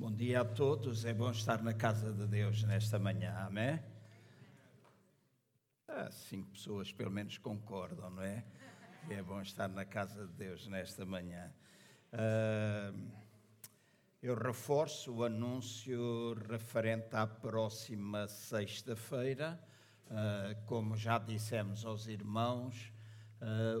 Bom dia a todos, é bom estar na casa de Deus nesta manhã, amém? Ah, cinco pessoas pelo menos concordam, não é? É bom estar na casa de Deus nesta manhã. Ah, eu reforço o anúncio referente à próxima sexta-feira. Ah, como já dissemos aos irmãos,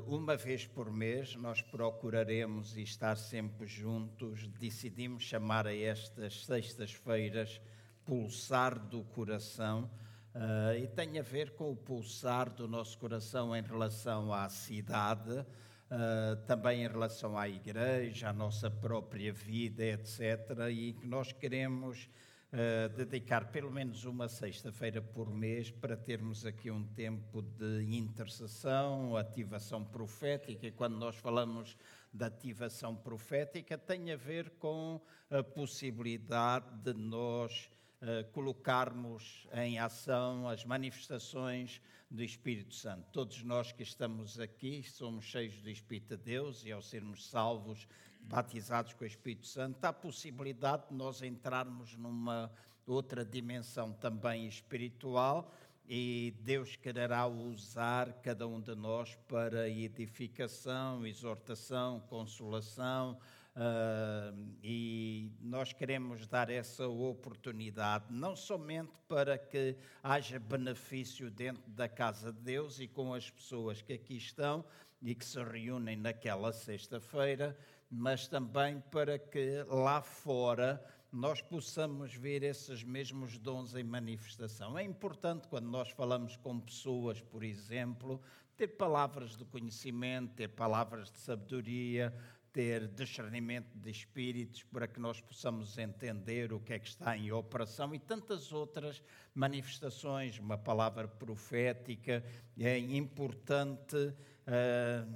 uma vez por mês nós procuraremos estar sempre juntos. Decidimos chamar a estas sextas-feiras Pulsar do Coração uh, e tem a ver com o pulsar do nosso coração em relação à cidade, uh, também em relação à igreja, à nossa própria vida, etc. E que nós queremos uh, dedicar pelo menos uma sexta-feira por mês para termos aqui um tempo de intercessão, ativação profética. E quando nós falamos de ativação profética, tem a ver com a possibilidade de nós uh, colocarmos em ação as manifestações do Espírito Santo. Todos nós que estamos aqui somos cheios do Espírito de Deus e ao sermos salvos batizados com o Espírito Santo, há possibilidade de nós entrarmos numa outra dimensão também espiritual e Deus quererá usar cada um de nós para edificação, exortação, consolação. Uh, e nós queremos dar essa oportunidade, não somente para que haja benefício dentro da casa de Deus e com as pessoas que aqui estão e que se reúnem naquela sexta-feira, mas também para que lá fora nós possamos ver esses mesmos dons em manifestação. É importante quando nós falamos com pessoas, por exemplo, ter palavras de conhecimento, ter palavras de sabedoria, ter discernimento de espíritos para que nós possamos entender o que é que está em operação e tantas outras manifestações, uma palavra profética. É importante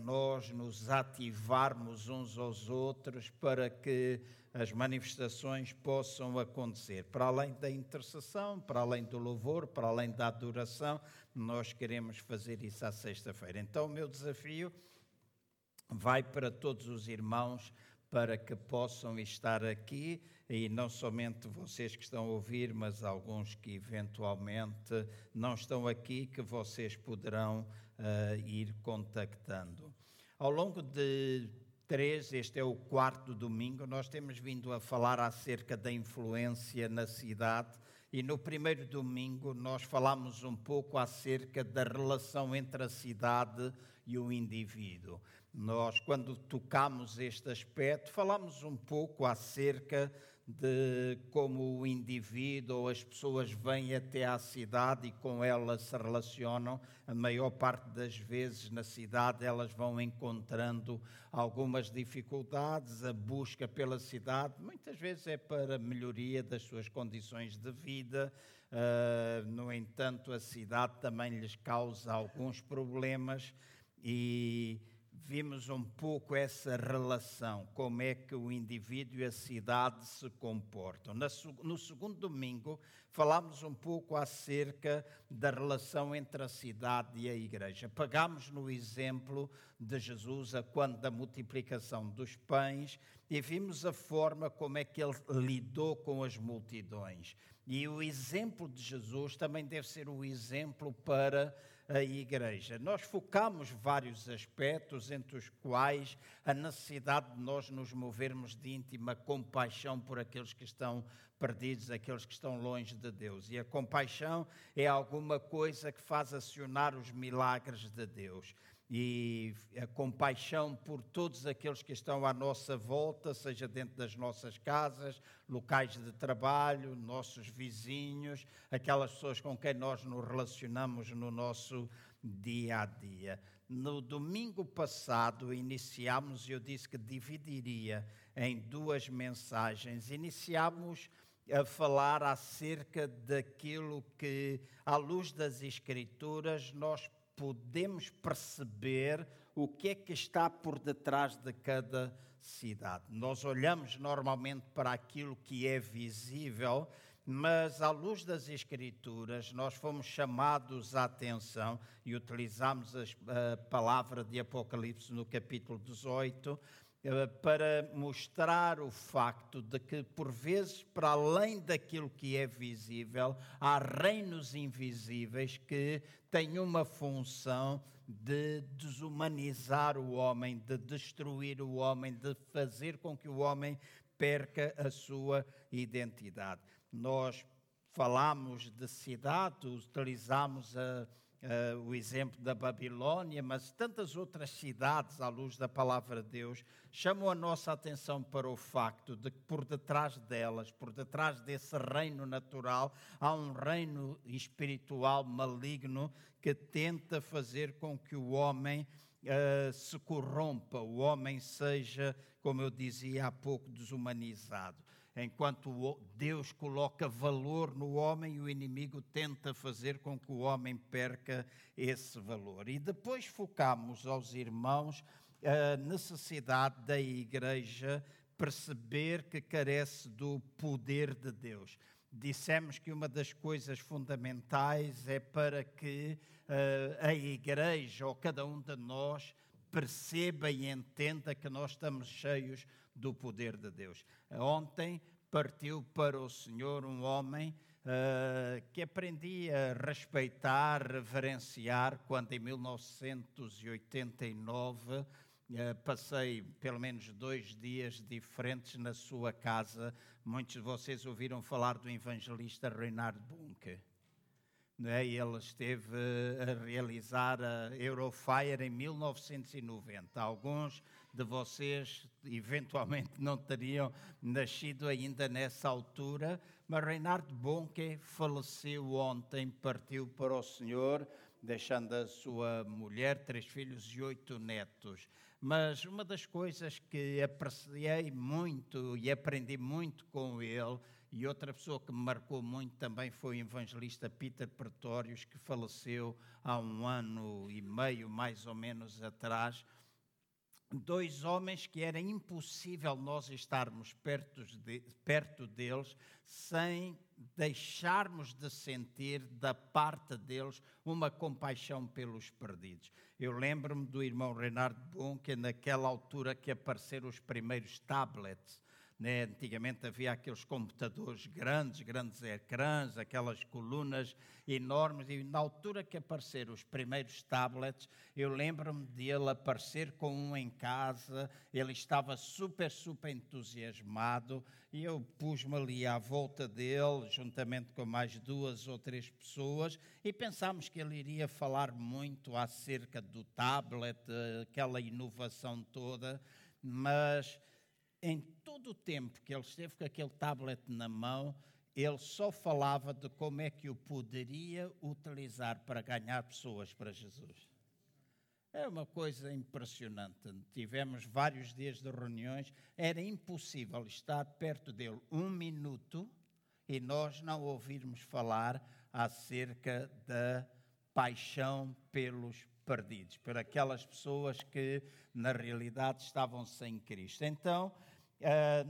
nós nos ativarmos uns aos outros para que as manifestações possam acontecer. Para além da intercessão, para além do louvor, para além da adoração, nós queremos fazer isso à sexta-feira. Então, o meu desafio vai para todos os irmãos para que possam estar aqui e não somente vocês que estão a ouvir, mas alguns que eventualmente não estão aqui, que vocês poderão uh, ir contactando. Ao longo de três, este é o quarto domingo, nós temos vindo a falar acerca da influência na cidade. E no primeiro domingo nós falamos um pouco acerca da relação entre a cidade e o indivíduo. Nós, quando tocamos este aspecto, falamos um pouco acerca de como o indivíduo ou as pessoas vêm até à cidade e com ela se relacionam. A maior parte das vezes na cidade elas vão encontrando algumas dificuldades, a busca pela cidade muitas vezes é para melhoria das suas condições de vida. Uh, no entanto, a cidade também lhes causa alguns problemas e vimos um pouco essa relação, como é que o indivíduo e a cidade se comportam. No segundo domingo, falámos um pouco acerca da relação entre a cidade e a igreja. Pegámos no exemplo de Jesus, a quando da multiplicação dos pães, e vimos a forma como é que ele lidou com as multidões. E o exemplo de Jesus também deve ser o exemplo para a igreja. Nós focamos vários aspectos, entre os quais a necessidade de nós nos movermos de íntima compaixão por aqueles que estão perdidos, aqueles que estão longe de Deus. E a compaixão é alguma coisa que faz acionar os milagres de Deus e a compaixão por todos aqueles que estão à nossa volta, seja dentro das nossas casas, locais de trabalho, nossos vizinhos, aquelas pessoas com quem nós nos relacionamos no nosso dia a dia. No domingo passado iniciámos, eu disse que dividiria em duas mensagens. Iniciámos a falar acerca daquilo que, à luz das Escrituras, nós podemos perceber o que é que está por detrás de cada cidade. Nós olhamos normalmente para aquilo que é visível, mas à luz das Escrituras, nós fomos chamados à atenção e utilizamos a palavra de Apocalipse no capítulo 18 eh, para mostrar o facto de que, por vezes, para além daquilo que é visível, há reinos invisíveis que têm uma função de desumanizar o homem, de destruir o homem, de fazer com que o homem perca a sua identidade. Nós falamos de cidade, utilizamos a Uh, o exemplo da Babilônia, mas tantas outras cidades, à luz da palavra de Deus, chamam a nossa atenção para o facto de que por detrás delas, por detrás desse reino natural, há um reino espiritual maligno que tenta fazer com que o homem uh, se corrompa, o homem seja, como eu dizia há pouco, desumanizado. Enquanto Deus coloca valor no homem, o inimigo tenta fazer com que o homem perca esse valor. E depois focamos aos irmãos a necessidade da igreja perceber que carece do poder de Deus. Dissemos que uma das coisas fundamentais é para que uh, a igreja ou cada um de nós perceba e entenda que nós estamos cheios do poder de Deus. Ontem partiu para o Senhor um homem uh, que aprendi a respeitar, reverenciar, quando em 1989 uh, eh, passei pelo menos dois dias diferentes na sua casa. Muitos de vocês ouviram falar do evangelista Reinhard Bunke. Né? Ele esteve a realizar a Eurofire em 1990. Alguns de vocês eventualmente não teriam nascido ainda nessa altura, mas Reinhard Bonke faleceu ontem, partiu para o Senhor, deixando a sua mulher, três filhos e oito netos. Mas uma das coisas que apreciei muito e aprendi muito com ele e outra pessoa que me marcou muito também foi o evangelista Peter Pretórios, que faleceu há um ano e meio, mais ou menos, atrás. Dois homens que era impossível nós estarmos perto, de, perto deles sem deixarmos de sentir da parte deles uma compaixão pelos perdidos. Eu lembro-me do irmão Renard Bon, que naquela altura que apareceram os primeiros tablets, né? Antigamente havia aqueles computadores grandes, grandes ecrãs, aquelas colunas enormes, e na altura que apareceram os primeiros tablets, eu lembro-me de ele aparecer com um em casa, ele estava super, super entusiasmado, e eu pus-me ali à volta dele, juntamente com mais duas ou três pessoas, e pensámos que ele iria falar muito acerca do tablet, aquela inovação toda, mas em todo o tempo que ele esteve com aquele tablet na mão, ele só falava de como é que o poderia utilizar para ganhar pessoas para Jesus. É uma coisa impressionante. Tivemos vários dias de reuniões, era impossível estar perto dele um minuto e nós não ouvirmos falar acerca da paixão pelos perdidos, por aquelas pessoas que na realidade estavam sem Cristo. Então,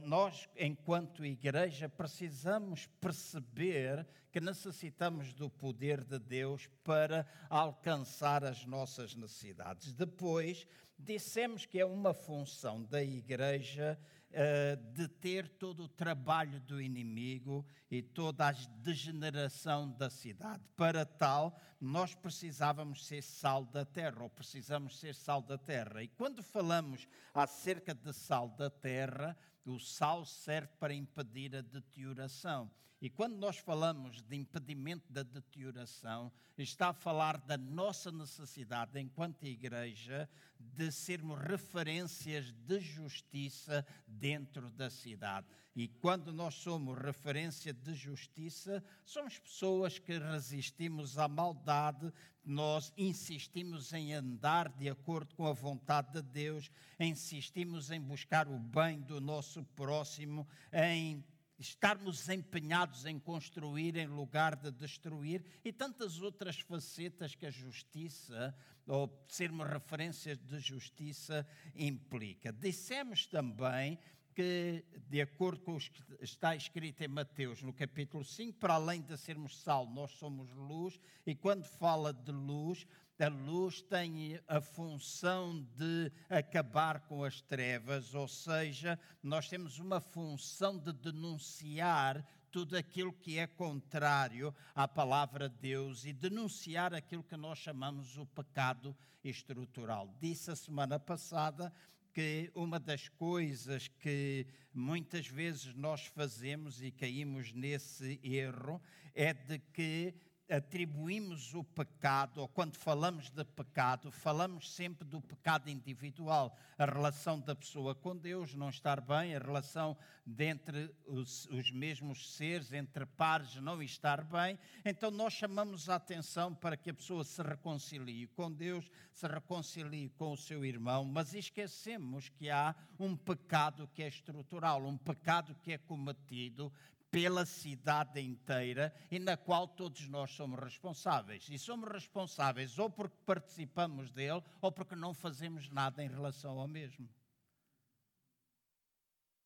nós, enquanto igreja, precisamos perceber que necessitamos do poder de Deus para alcançar as nossas necessidades. Depois, dissemos que é uma função da igreja uh, de ter todo o trabalho do inimigo e toda a degeneração da cidade. Para tal, nós precisávamos ser sal da terra, ou precisamos ser sal da terra. E quando falamos acerca de sal da terra, o sal serve para impedir a deterioração. E quando nós falamos de impedimento da deterioração, está a falar da nossa necessidade, enquanto igreja, de sermos referências de justiça dentro da cidade. E quando nós somos referência de justiça, somos pessoas que resistimos à maldade, nós insistimos em andar de acordo com a vontade de Deus, insistimos em buscar o bem do nosso próximo, em estarmos empenhados em construir em lugar de destruir e tantas outras facetas que a justiça, ou sermos referências de justiça, implica. Dissemos também que, de acordo com o que está escrito em Mateus, no capítulo 5, para além de sermos sal, nós somos luz, e quando fala de luz, a luz tem a função de acabar com as trevas, ou seja, nós temos uma função de denunciar tudo aquilo que é contrário à palavra de Deus e denunciar aquilo que nós chamamos o pecado estrutural. Disse a semana passada que uma das coisas que muitas vezes nós fazemos e caímos nesse erro é de que atribuímos o pecado, ou quando falamos de pecado, falamos sempre do pecado individual, a relação da pessoa com Deus não estar bem, a relação dentre os, os mesmos seres, entre pares, não estar bem. Então nós chamamos a atenção para que a pessoa se reconcilie com Deus, se reconcilie com o seu irmão, mas esquecemos que há um pecado que é estrutural, um pecado que é cometido pela cidade inteira e na qual todos nós somos responsáveis. E somos responsáveis ou porque participamos dele ou porque não fazemos nada em relação ao mesmo.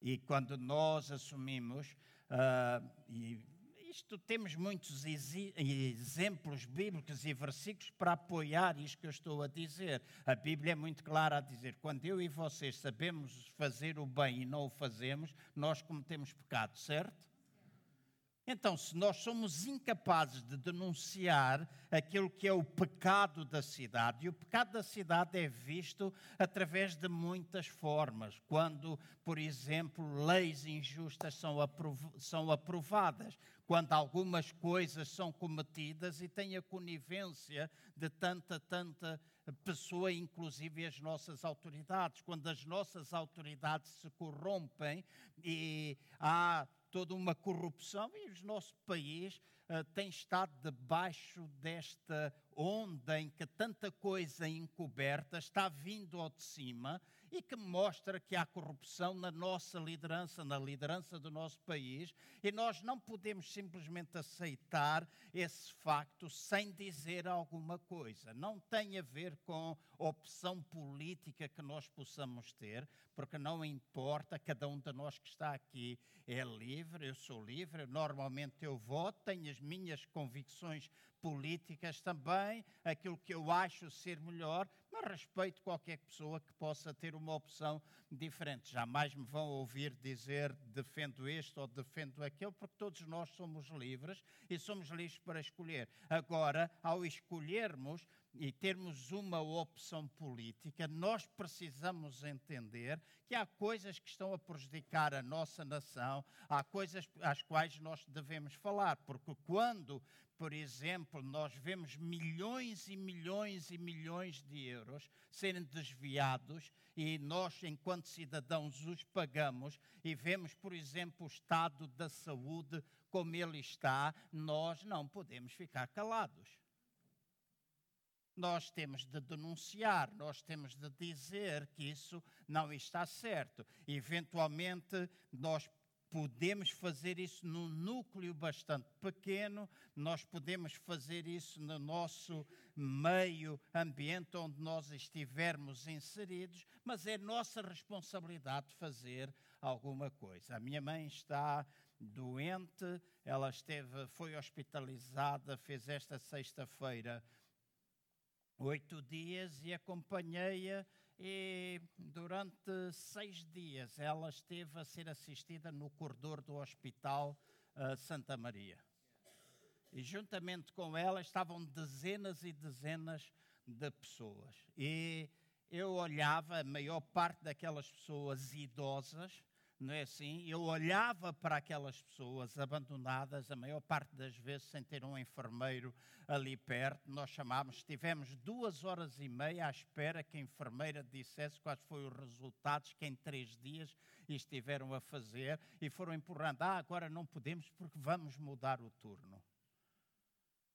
E quando nós assumimos, uh, e isto temos muitos exemplos bíblicos e versículos para apoiar isto que eu estou a dizer. A Bíblia é muito clara a dizer: quando eu e vocês sabemos fazer o bem e não o fazemos, nós cometemos pecado, certo? Então, se nós somos incapazes de denunciar aquilo que é o pecado da cidade, e o pecado da cidade é visto através de muitas formas, quando, por exemplo, leis injustas são, aprov são aprovadas, quando algumas coisas são cometidas e tem a conivência de tanta, tanta pessoa, inclusive as nossas autoridades, quando as nossas autoridades se corrompem e há toda uma corrupção e o nosso país uh, tem estado debaixo desta onda em que tanta coisa encoberta está vindo ao de cima e que mostra que há corrupção na nossa liderança, na liderança do nosso país, e nós não podemos simplesmente aceitar esse facto sem dizer alguma coisa. Não tem a ver com opção política que nós possamos ter, porque não importa, cada um de nós que está aqui é livre, eu sou livre, normalmente eu voto, tenho as minhas convicções políticas também, aquilo que eu acho ser melhor, mas respeito qualquer pessoa que possa ter uma opção diferente. Jamais me vão ouvir dizer defendo este ou defendo aquele, porque todos nós somos livres e somos livres para escolher. Agora, ao escolhermos, e termos uma opção política, nós precisamos entender que há coisas que estão a prejudicar a nossa nação, há coisas às quais nós devemos falar, porque quando, por exemplo, nós vemos milhões e milhões e milhões de euros serem desviados e nós, enquanto cidadãos, os pagamos e vemos, por exemplo, o estado da saúde como ele está, nós não podemos ficar calados nós temos de denunciar, nós temos de dizer que isso não está certo. Eventualmente, nós podemos fazer isso num núcleo bastante pequeno, nós podemos fazer isso no nosso meio ambiente onde nós estivermos inseridos, mas é nossa responsabilidade fazer alguma coisa. A minha mãe está doente, ela esteve, foi hospitalizada, fez esta sexta-feira oito dias e acompanhei-a e durante seis dias ela esteve a ser assistida no corredor do Hospital uh, Santa Maria. E juntamente com ela estavam dezenas e dezenas de pessoas. E eu olhava, a maior parte daquelas pessoas idosas, não é assim? Eu olhava para aquelas pessoas abandonadas, a maior parte das vezes sem ter um enfermeiro ali perto. Nós chamámos, estivemos duas horas e meia à espera que a enfermeira dissesse quais foram os resultados que em três dias estiveram a fazer e foram empurrando. Ah, agora não podemos porque vamos mudar o turno.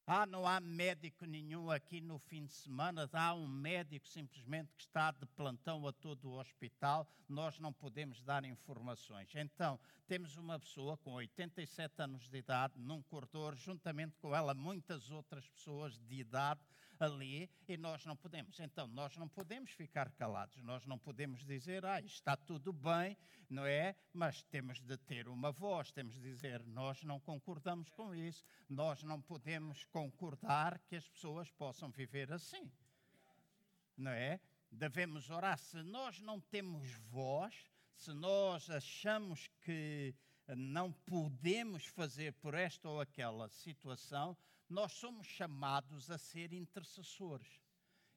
Ah, não há médico nenhum aqui no fim de semana, há um médico simplesmente que está de plantão a todo o hospital, nós não podemos dar informações. Então, temos uma pessoa com 87 anos de idade num corredor, juntamente com ela muitas outras pessoas de idade, ali e nós não podemos. Então, nós não podemos ficar calados, nós não podemos dizer, ah, está tudo bem, não é? Mas temos de ter uma voz, temos de dizer, nós não concordamos com isso, nós não podemos concordar que as pessoas possam viver assim, não é? Devemos orar. Se nós não temos voz, se nós achamos que não podemos fazer por esta ou aquela situação, nós somos chamados a ser intercessores.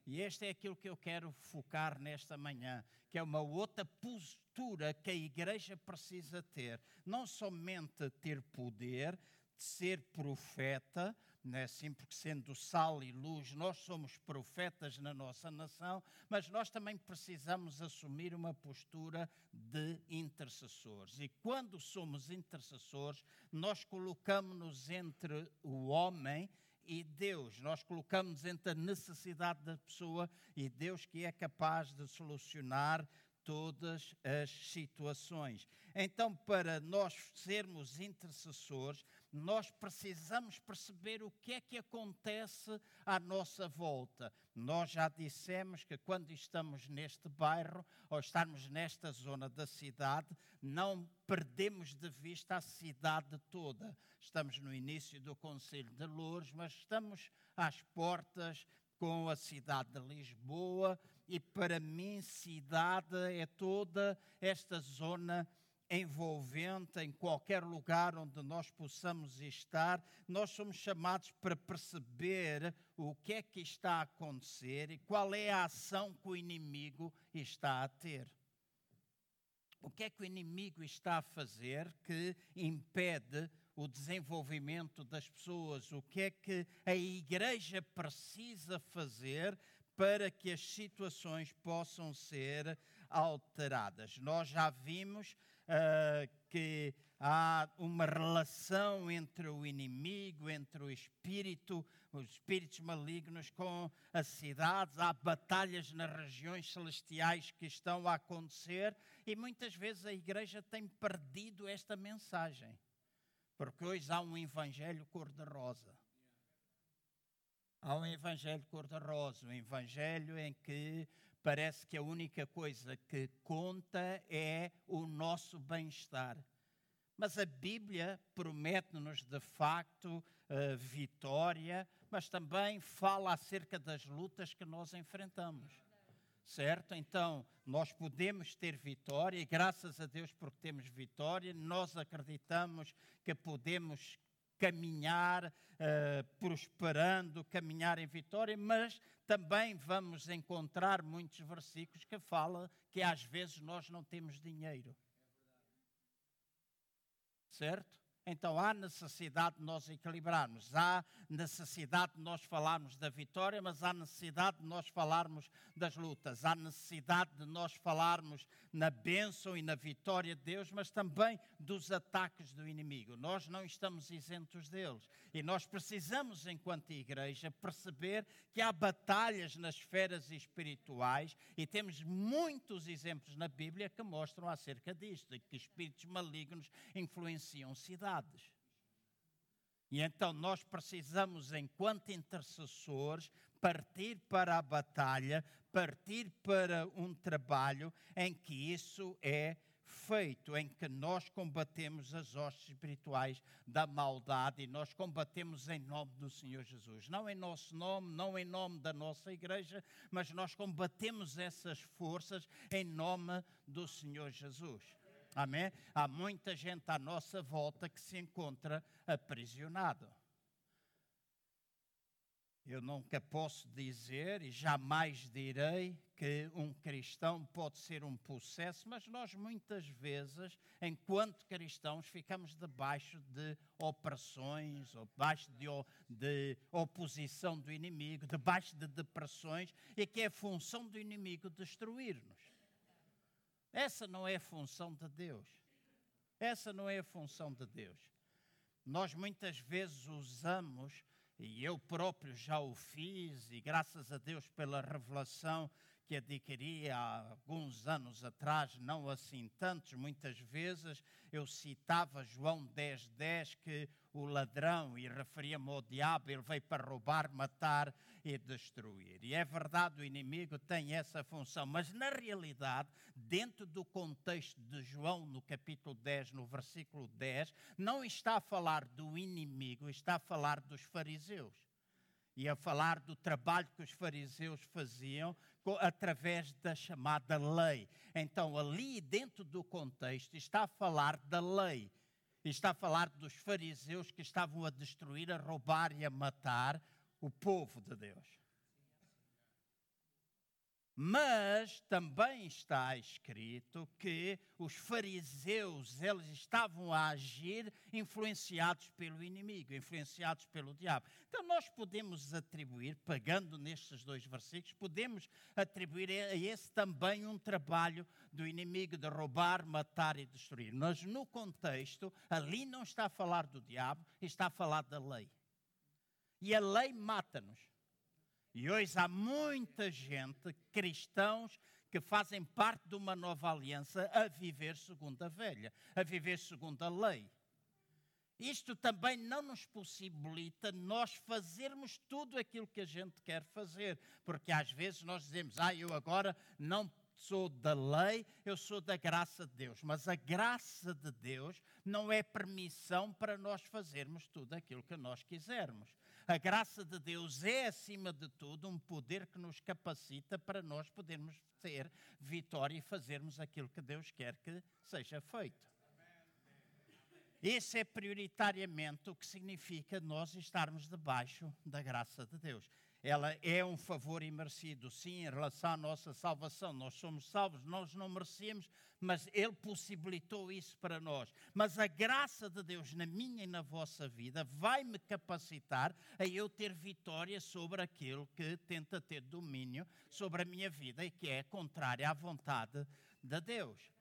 E este é aquilo que eu quero focar nesta manhã, que é uma outra postura que a igreja precisa ter. Não somente ter poder, de ser profeta, não é assim, porque sendo sal e luz, nós somos profetas na nossa nação, mas nós também precisamos assumir uma postura de intercessores. E quando somos intercessores, nós colocamos-nos entre o homem e Deus. Nós colocamos entre a necessidade da pessoa e Deus que é capaz de solucionar todas as situações. Então, para nós sermos intercessores, nós precisamos perceber o que é que acontece à nossa volta. Nós já dissemos que quando estamos neste bairro ou estamos nesta zona da cidade, não perdemos de vista a cidade toda. Estamos no início do Conselho de Louros, mas estamos às portas com a cidade de Lisboa e para mim cidade é toda esta zona envolvente em qualquer lugar onde nós possamos estar, nós somos chamados para perceber o que é que está a acontecer e qual é a ação que o inimigo está a ter. O que é que o inimigo está a fazer que impede o desenvolvimento das pessoas? O que é que a igreja precisa fazer para que as situações possam ser alteradas? Nós já vimos uh, que há uma relação entre o inimigo, entre o espírito, os espíritos malignos com as cidades, há batalhas nas regiões celestiais que estão a acontecer e muitas vezes a igreja tem perdido esta mensagem, porque hoje há um evangelho cor-de-rosa. Há um evangelho cor-de-rosa, um evangelho em que parece que a única coisa que conta é o nosso bem-estar. Mas a Bíblia promete-nos de facto uh, vitória, mas também fala acerca das lutas que nós enfrentamos. Certo? Então, nós podemos ter vitória, e graças a Deus porque temos vitória, nós acreditamos que podemos caminhar uh, prosperando, caminhar em vitória, mas também vamos encontrar muitos versículos que falam que às vezes nós não temos dinheiro. Certo? Então há necessidade de nós equilibrarmos, há necessidade de nós falarmos da vitória, mas há necessidade de nós falarmos das lutas, há necessidade de nós falarmos na bênção e na vitória de Deus, mas também dos ataques do inimigo. Nós não estamos isentos deles e nós precisamos, enquanto igreja, perceber que há batalhas nas esferas espirituais e temos muitos exemplos na Bíblia que mostram acerca disto, de que espíritos malignos influenciam cidades. E então nós precisamos, enquanto intercessores, partir para a batalha, partir para um trabalho em que isso é feito, em que nós combatemos as hostes espirituais da maldade e nós combatemos em nome do Senhor Jesus. Não em nosso nome, não em nome da nossa igreja, mas nós combatemos essas forças em nome do Senhor Jesus. Amém? Há muita gente à nossa volta que se encontra aprisionado. Eu nunca posso dizer e jamais direi que um cristão pode ser um possesso, mas nós muitas vezes, enquanto cristãos, ficamos debaixo de opressões, debaixo de, de oposição do inimigo, debaixo de depressões, e que é função do inimigo destruir-nos. Essa não é a função de Deus. Essa não é a função de Deus. Nós muitas vezes usamos, e eu próprio já o fiz, e graças a Deus pela revelação que adquiri há alguns anos atrás, não assim tantos, muitas vezes eu citava João 10, 10, que o ladrão, e referia-me ao diabo, ele veio para roubar, matar e destruir. E é verdade, o inimigo tem essa função, mas na realidade, dentro do contexto de João, no capítulo 10, no versículo 10, não está a falar do inimigo, está a falar dos fariseus e a falar do trabalho que os fariseus faziam através da chamada lei. Então, ali dentro do contexto, está a falar da lei. Está a falar dos fariseus que estavam a destruir, a roubar e a matar o povo de Deus. Mas também está escrito que os fariseus, eles estavam a agir influenciados pelo inimigo, influenciados pelo diabo. Então nós podemos atribuir, pegando nestes dois versículos, podemos atribuir a esse também um trabalho do inimigo de roubar, matar e destruir. Mas no contexto, ali não está a falar do diabo, está a falar da lei. E a lei mata-nos. E hoje há muita gente, cristãos, que fazem parte de uma nova aliança a viver segundo a velha, a viver segundo a lei. Isto também não nos possibilita nós fazermos tudo aquilo que a gente quer fazer, porque às vezes nós dizemos, ah, eu agora não sou da lei, eu sou da graça de Deus. Mas a graça de Deus não é permissão para nós fazermos tudo aquilo que nós quisermos. A graça de Deus é, acima de tudo, um poder que nos capacita para nós podermos ter vitória e fazermos aquilo que Deus quer que seja feito. Esse é prioritariamente o que significa nós estarmos debaixo da graça de Deus ela é um favor imerecido, sim, em relação à nossa salvação. Nós somos salvos, nós não merecemos, mas Ele possibilitou isso para nós. Mas a graça de Deus na minha e na vossa vida vai me capacitar a eu ter vitória sobre aquilo que tenta ter domínio sobre a minha vida e que é contrária à vontade de Deus.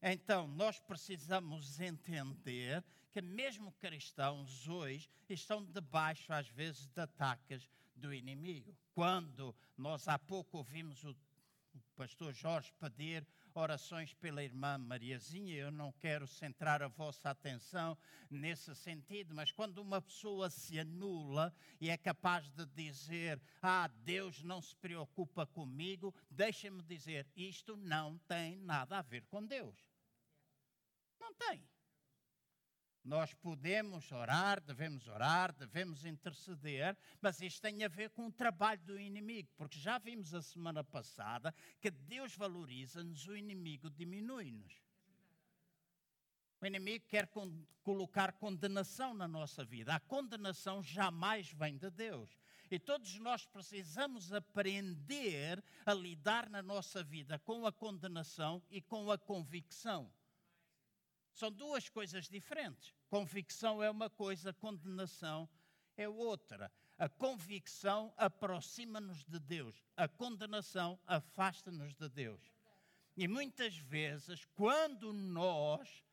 Então, nós precisamos entender que, mesmo cristãos hoje, estão debaixo, às vezes, de ataques do inimigo. Quando nós há pouco ouvimos o, pastor Jorge pedir orações pela irmã Mariazinha, eu não quero centrar a vossa atenção nesse sentido, mas quando uma pessoa se anula e é capaz de dizer: Ah, Deus não se preocupa comigo, deixa-me dizer, isto não tem nada a ver com Deus. Não tem. Nós podemos orar, devemos orar, devemos interceder, mas isto tem a ver com o trabalho do inimigo, porque já vimos a semana passada que Deus valoriza-nos, o inimigo diminui-nos. O inimigo quer con colocar condenação na nossa vida. A condenação jamais vem de Deus. E todos nós precisamos aprender a lidar na nossa vida com a condenação e com a convicção. São duas coisas diferentes. Convicção é uma coisa, condenação é outra. A convicção aproxima-nos de Deus, a condenação afasta-nos de Deus. E muitas vezes, quando nós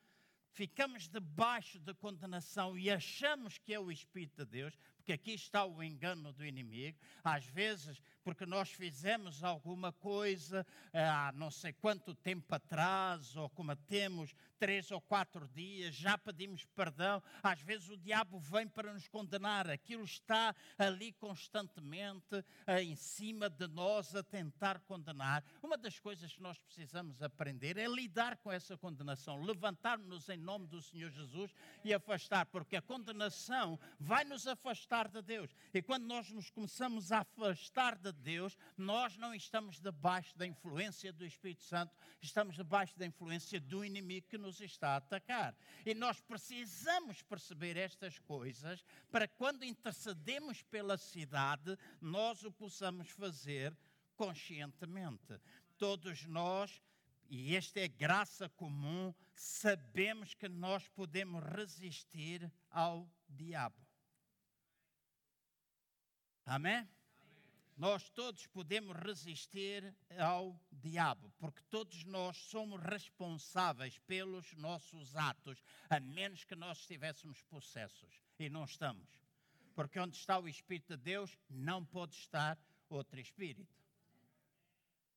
ficamos debaixo da condenação e achamos que é o Espírito de Deus, porque aqui está o engano do inimigo, às vezes porque nós fizemos alguma coisa eh, há não sei quanto tempo atrás, ou cometemos três ou quatro dias, já pedimos perdão. Às vezes o diabo vem para nos condenar, aquilo está ali constantemente eh, em cima de nós a tentar condenar. Uma das coisas que nós precisamos aprender é lidar com essa condenação, levantar-nos em nome do Senhor Jesus e afastar, porque a condenação vai nos afastar de Deus. E quando nós nos começamos a afastar de Deus, nós não estamos debaixo da influência do Espírito Santo, estamos debaixo da influência do inimigo que nos está a atacar. E nós precisamos perceber estas coisas para quando intercedemos pela cidade, nós o possamos fazer conscientemente. Todos nós e esta é graça comum, sabemos que nós podemos resistir ao diabo. Amém? nós todos podemos resistir ao diabo, porque todos nós somos responsáveis pelos nossos atos, a menos que nós estivéssemos possessos. E não estamos. Porque onde está o Espírito de Deus, não pode estar outro Espírito.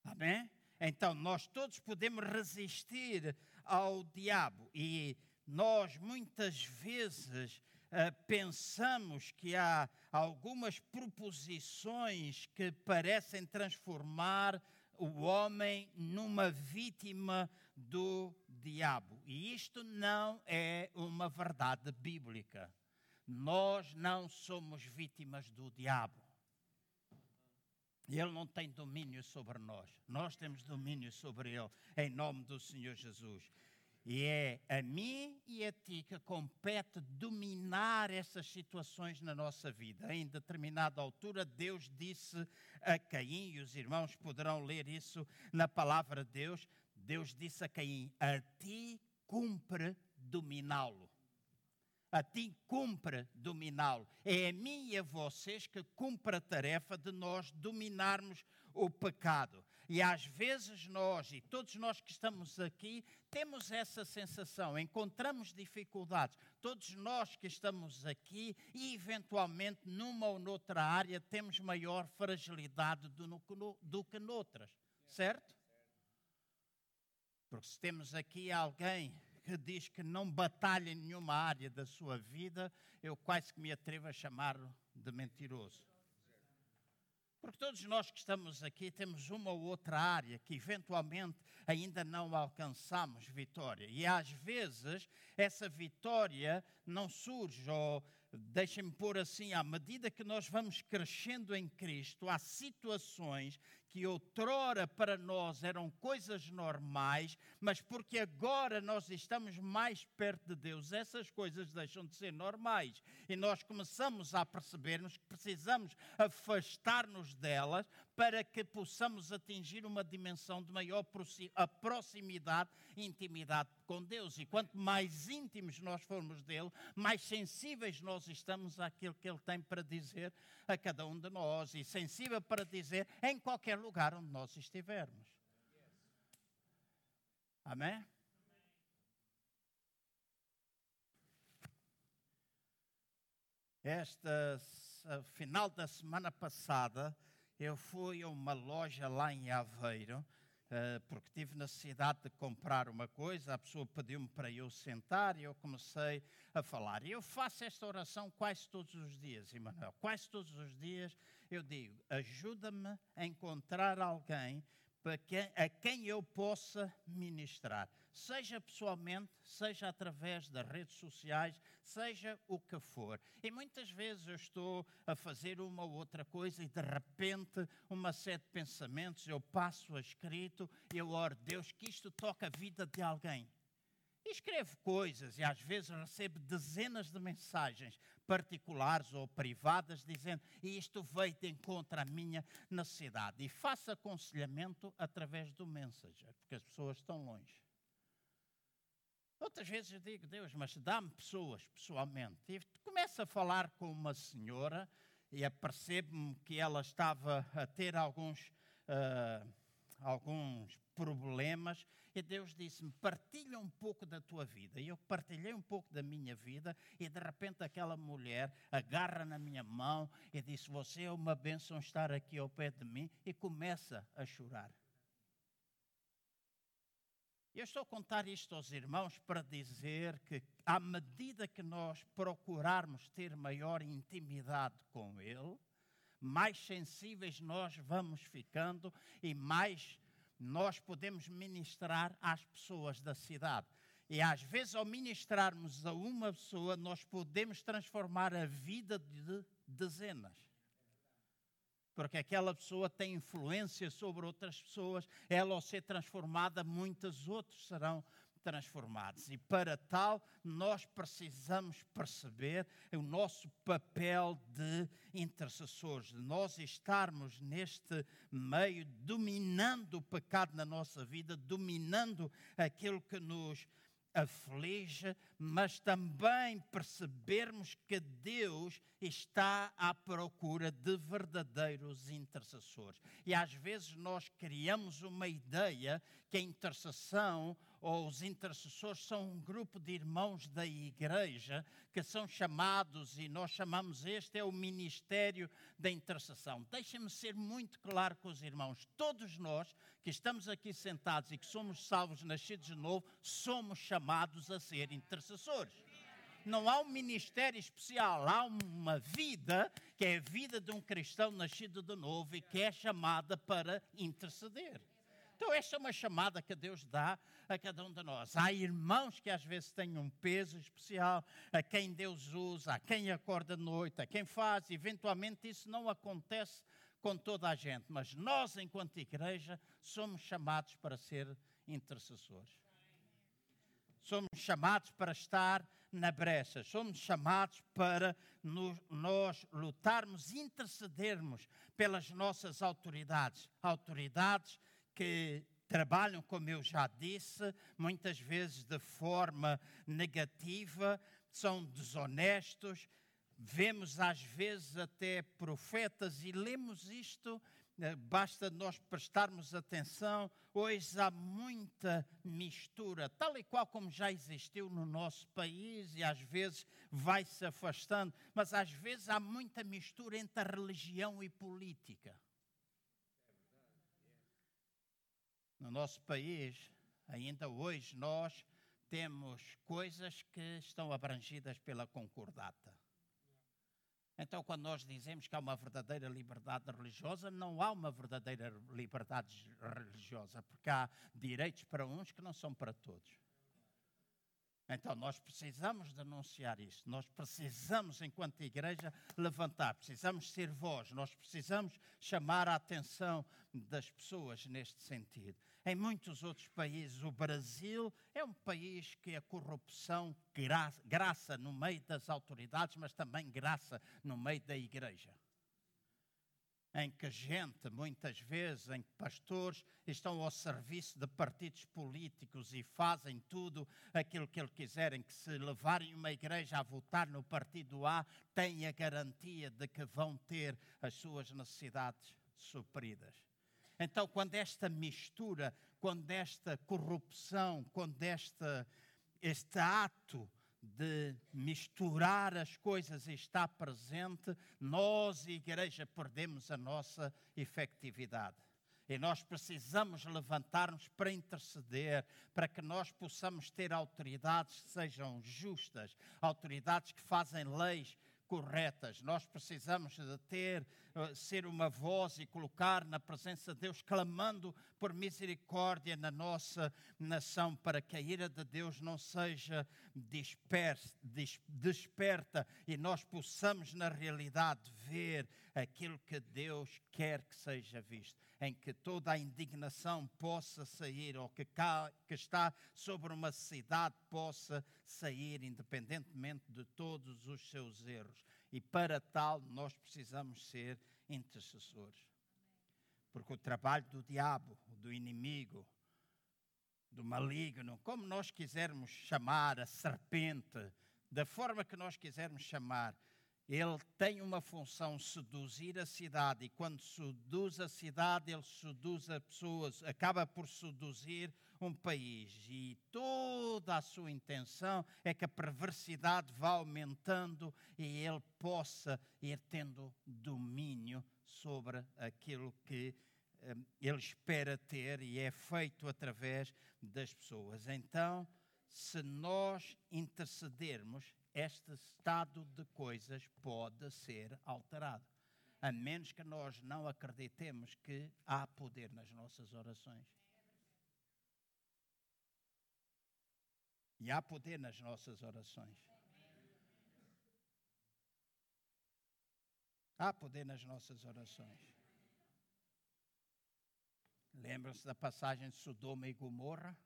Amém? Então, nós todos podemos resistir ao diabo e nós muitas vezes uh, pensamos que há algumas proposições que parecem transformar o homem numa vítima do diabo. E isto não é uma verdade bíblica. Nós não somos vítimas do diabo. Ele não tem domínio sobre nós. Nós temos domínio sobre ele, em nome do Senhor Jesus. E é a mim e a ti que compete dominar essas situações na nossa vida. Em determinada altura, Deus disse a Caim, e os irmãos poderão ler isso na palavra de Deus. Deus disse a Caim: A ti cumpre dominá-lo. A ti cumpre dominá-lo. É a mim e a vocês que cumpre a tarefa de nós dominarmos o pecado. E às vezes nós, e todos nós que estamos aqui, temos essa sensação, encontramos dificuldades. Todos nós que estamos aqui, e eventualmente numa ou noutra área, temos maior fragilidade do, do que noutras, certo? Porque se temos aqui alguém que diz que não batalha em nenhuma área da sua vida, eu quase que me atrevo a chamá-lo de mentiroso. Porque todos nós que estamos aqui temos uma ou outra área que eventualmente ainda não alcançamos vitória. E às vezes essa vitória não surge, ou deixem-me pôr assim, à medida que nós vamos crescendo em Cristo, há situações que outrora para nós eram coisas normais, mas porque agora nós estamos mais perto de Deus, essas coisas deixam de ser normais. E nós começamos a percebermos que precisamos afastar-nos delas para que possamos atingir uma dimensão de maior proximidade e intimidade com Deus. E quanto mais íntimos nós formos dele, mais sensíveis nós estamos àquilo que ele tem para dizer a cada um de nós e sensível para dizer em qualquer lugar onde nós estivermos. Amém? Esta final da semana passada, eu fui a uma loja lá em Aveiro eh, porque tive necessidade de comprar uma coisa, a pessoa pediu-me para eu sentar e eu comecei a falar. E eu faço esta oração quase todos os dias, Emanuel. Quase todos os dias eu digo: ajuda-me a encontrar alguém a quem eu possa ministrar, seja pessoalmente, seja através das redes sociais, seja o que for. E muitas vezes eu estou a fazer uma ou outra coisa e de repente uma de pensamentos eu passo a escrito e eu oro, Deus, que isto toca a vida de alguém. Escrevo coisas e às vezes recebo dezenas de mensagens particulares ou privadas dizendo isto veio de encontro à minha necessidade. E faço aconselhamento através do Messenger, porque as pessoas estão longe. Outras vezes eu digo, Deus, mas dá-me pessoas pessoalmente. E começo a falar com uma senhora e apercebo-me que ela estava a ter alguns, uh, alguns problemas e Deus disse-me: partilha um pouco da tua vida. E eu partilhei um pouco da minha vida, e de repente aquela mulher agarra na minha mão e disse: Você é uma bênção estar aqui ao pé de mim, e começa a chorar. Eu estou a contar isto aos irmãos para dizer que, à medida que nós procurarmos ter maior intimidade com Ele, mais sensíveis nós vamos ficando e mais nós podemos ministrar às pessoas da cidade. E às vezes, ao ministrarmos a uma pessoa, nós podemos transformar a vida de dezenas. Porque aquela pessoa tem influência sobre outras pessoas, ela, ao ser transformada, muitos outros serão transformados. E para tal, nós precisamos perceber o nosso papel de intercessores, de nós estarmos neste meio, dominando o pecado na nossa vida, dominando aquilo que nos aflige, mas também percebermos que Deus está à procura de verdadeiros intercessores. E às vezes nós criamos uma ideia que a intercessão ou os intercessores são um grupo de irmãos da igreja que são chamados, e nós chamamos este é o ministério da intercessão. Deixem-me ser muito claro com os irmãos: todos nós que estamos aqui sentados e que somos salvos, nascidos de novo, somos chamados a ser intercessores não há um ministério especial, há uma vida que é a vida de um cristão nascido de novo e que é chamada para interceder. Então, esta é uma chamada que Deus dá a cada um de nós. Há irmãos que às vezes têm um peso especial, a quem Deus usa, a quem acorda de noite, a quem faz. Eventualmente, isso não acontece com toda a gente, mas nós, enquanto igreja, somos chamados para ser intercessores. Somos chamados para estar na brecha, somos chamados para nos, nós lutarmos, intercedermos pelas nossas autoridades, autoridades que trabalham, como eu já disse, muitas vezes de forma negativa, são desonestos. Vemos às vezes até profetas e lemos isto eh, basta nós prestarmos atenção. Hoje há muita mistura, tal e qual como já existiu no nosso país e às vezes vai se afastando, mas às vezes há muita mistura entre religião e política. No nosso país, ainda hoje, nós temos coisas que estão abrangidas pela concordata. Então, quando nós dizemos que há uma verdadeira liberdade religiosa, não há uma verdadeira liberdade religiosa, porque há direitos para uns que não são para todos. Então, nós precisamos denunciar isso, nós precisamos, enquanto igreja, levantar, precisamos ser voz, nós precisamos chamar a atenção das pessoas neste sentido. Em muitos outros países, o Brasil é um país que a corrupção graça no meio das autoridades, mas também graça no meio da igreja em que gente, muitas vezes, em que pastores estão ao serviço de partidos políticos e fazem tudo aquilo que eles quiserem, que se levarem uma igreja a votar no partido A, têm a garantia de que vão ter as suas necessidades supridas. Então, quando esta mistura, quando esta corrupção, quando esta, este ato de misturar as coisas e estar presente, nós, igreja, perdemos a nossa efetividade. E nós precisamos levantar-nos para interceder, para que nós possamos ter autoridades que sejam justas, autoridades que fazem leis corretas. Nós precisamos de ter, eh, ser uma voz e colocar na presença de Deus, clamando por misericórdia na nossa nação, para que a ira de Deus não seja dispersa, desperta e nós possamos, na realidade, ver aquilo que Deus quer que seja visto, em que toda a indignação possa sair, ou que, cá, que está sobre uma cidade possa sair, independentemente de todos os seus erros. E para tal, nós precisamos ser intercessores. Porque o trabalho do diabo, do inimigo, do maligno, como nós quisermos chamar, a serpente, da forma que nós quisermos chamar, ele tem uma função seduzir a cidade, e quando seduz a cidade, ele seduz as pessoas, acaba por seduzir um país. E toda a sua intenção é que a perversidade vá aumentando e ele possa ir tendo domínio sobre aquilo que um, ele espera ter e é feito através das pessoas. Então, se nós intercedermos, este estado de coisas pode ser alterado. A menos que nós não acreditemos que há poder nas nossas orações. E há poder nas nossas orações. Há poder nas nossas orações. Lembram-se da passagem de Sodoma e Gomorra?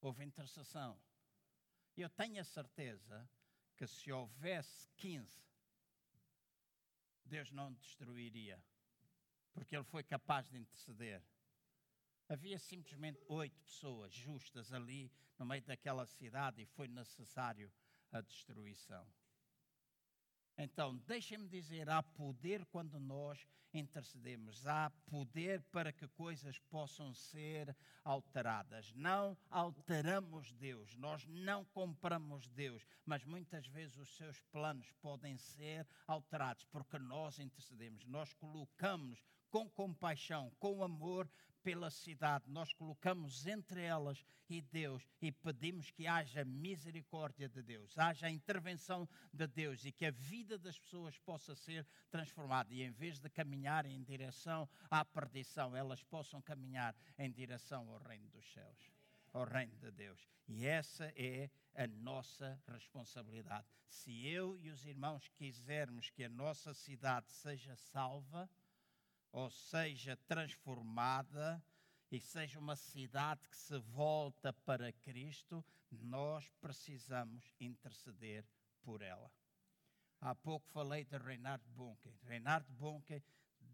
Houve intercessão. Eu tenho a certeza que se houvesse 15, Deus não destruiria, porque Ele foi capaz de interceder. Havia simplesmente oito pessoas justas ali no meio daquela cidade e foi necessário a destruição. Então, deixem-me dizer: há poder quando nós intercedemos, há poder para que coisas possam ser alteradas. Não alteramos Deus, nós não compramos Deus, mas muitas vezes os seus planos podem ser alterados porque nós intercedemos, nós colocamos com compaixão, com amor pela cidade, nós colocamos entre elas e Deus e pedimos que haja misericórdia de Deus, haja intervenção de Deus e que a vida das pessoas possa ser transformada e em vez de caminhar em direção à perdição, elas possam caminhar em direção ao reino dos céus, ao reino de Deus. E essa é a nossa responsabilidade. Se eu e os irmãos quisermos que a nossa cidade seja salva, ou seja transformada e seja uma cidade que se volta para Cristo, nós precisamos interceder por ela. Há pouco falei de Reinhard Bunke. Reinhard Bunke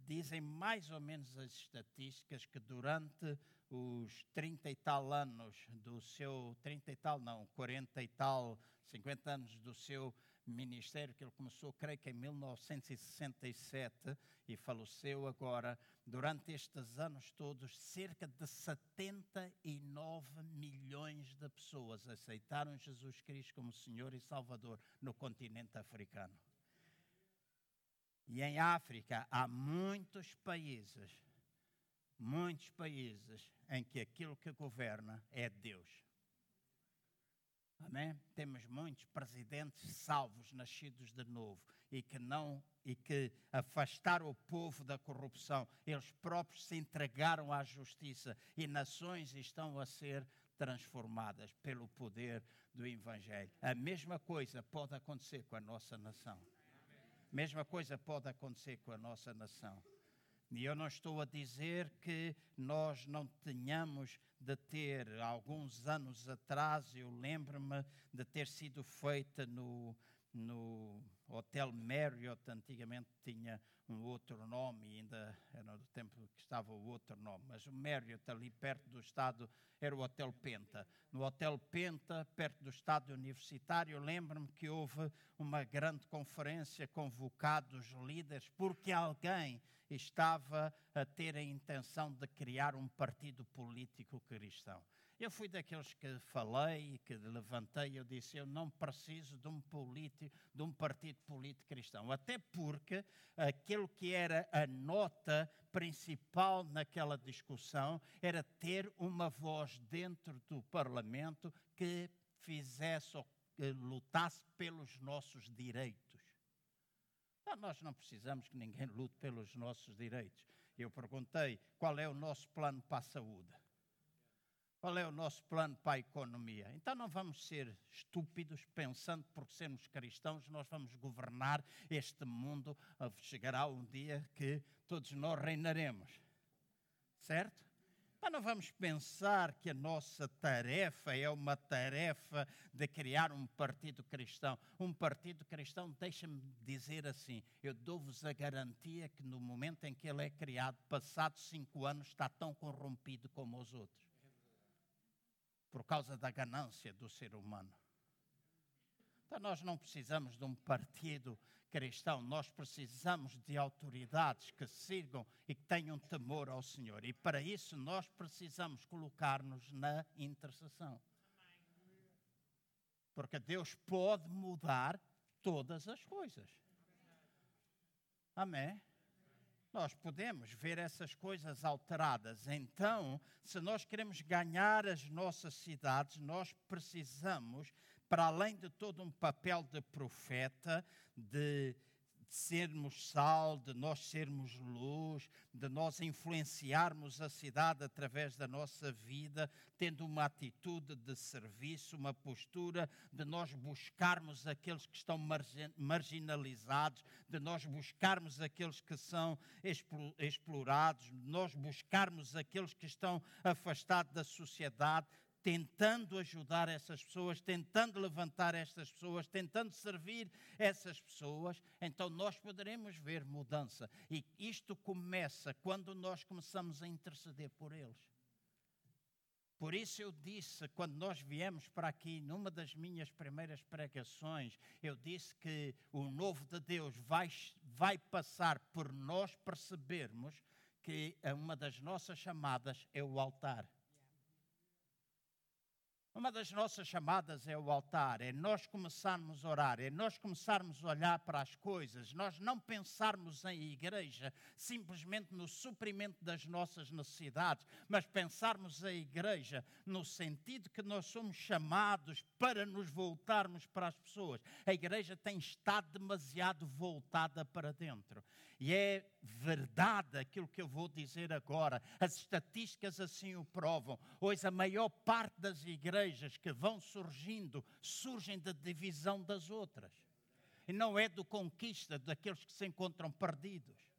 dizem mais ou menos as estatísticas que durante os 30 e tal anos do seu 30 e tal não, 40 e tal, 50 anos do seu ministério que ele começou, creio que em 1967 e faleceu agora, durante estes anos todos, cerca de 79 milhões de pessoas aceitaram Jesus Cristo como Senhor e Salvador no continente africano. E em África há muitos países, muitos países em que aquilo que governa é Deus. Amém? Temos muitos presidentes salvos, nascidos de novo, e que não e que afastaram o povo da corrupção. Eles próprios se entregaram à justiça e nações estão a ser transformadas pelo poder do evangelho. A mesma coisa pode acontecer com a nossa nação. A mesma coisa pode acontecer com a nossa nação. E eu não estou a dizer que nós não tenhamos de ter, alguns anos atrás, eu lembro-me de ter sido feita no, no Hotel Marriott, antigamente tinha um outro nome, ainda era do tempo que estava o outro nome, mas o Marriott ali perto do estado era o Hotel Penta. No Hotel Penta, perto do estado universitário, lembro-me que houve uma grande conferência convocados líderes porque alguém estava a ter a intenção de criar um partido político cristão. Eu fui daqueles que falei que levantei, eu disse, eu não preciso de um político, de um partido político cristão, até porque aquilo que era a nota principal naquela discussão era ter uma voz dentro do parlamento que fizesse ou que lutasse pelos nossos direitos. Nós não precisamos que ninguém lute pelos nossos direitos. Eu perguntei qual é o nosso plano para a saúde. Qual é o nosso plano para a economia? Então não vamos ser estúpidos pensando porque sermos cristãos nós vamos governar este mundo. Chegará um dia que todos nós reinaremos. Certo? Mas não vamos pensar que a nossa tarefa é uma tarefa de criar um partido cristão. Um partido cristão, deixa-me dizer assim, eu dou-vos a garantia que no momento em que ele é criado, passados cinco anos, está tão corrompido como os outros por causa da ganância do ser humano. Então, nós não precisamos de um partido cristão, nós precisamos de autoridades que sigam e que tenham temor ao Senhor. E para isso, nós precisamos colocar-nos na intercessão. Porque Deus pode mudar todas as coisas. Amém? Nós podemos ver essas coisas alteradas. Então, se nós queremos ganhar as nossas cidades, nós precisamos, para além de todo um papel de profeta, de sermos sal, de nós sermos luz, de nós influenciarmos a cidade através da nossa vida, tendo uma atitude de serviço, uma postura de nós buscarmos aqueles que estão marginalizados, de nós buscarmos aqueles que são explorados, de nós buscarmos aqueles que estão afastados da sociedade, tentando ajudar essas pessoas, tentando levantar estas pessoas, tentando servir essas pessoas, então nós poderemos ver mudança. E isto começa quando nós começamos a interceder por eles. Por isso eu disse, quando nós viemos para aqui, numa das minhas primeiras pregações, eu disse que o novo de Deus vai, vai passar por nós percebermos que uma das nossas chamadas é o altar. Uma das nossas chamadas é o altar, é nós começarmos a orar, é nós começarmos a olhar para as coisas, nós não pensarmos em igreja simplesmente no suprimento das nossas necessidades, mas pensarmos a igreja no sentido que nós somos chamados para nos voltarmos para as pessoas. A igreja tem estado demasiado voltada para dentro. E é verdade aquilo que eu vou dizer agora. As estatísticas assim o provam. Hoje a maior parte das igrejas que vão surgindo surgem da divisão das outras. E não é do conquista daqueles que se encontram perdidos.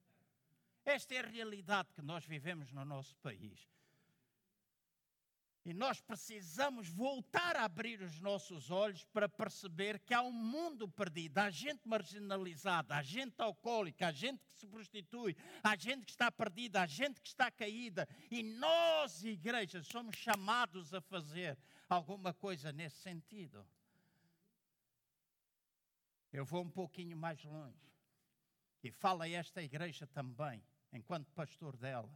Esta é a realidade que nós vivemos no nosso país. E nós precisamos voltar a abrir os nossos olhos para perceber que há um mundo perdido, há gente marginalizada, há gente alcoólica, há gente que se prostitui, há gente que está perdida, há gente que está caída. E nós, igrejas, somos chamados a fazer alguma coisa nesse sentido. Eu vou um pouquinho mais longe e falo a esta igreja também, enquanto pastor dela.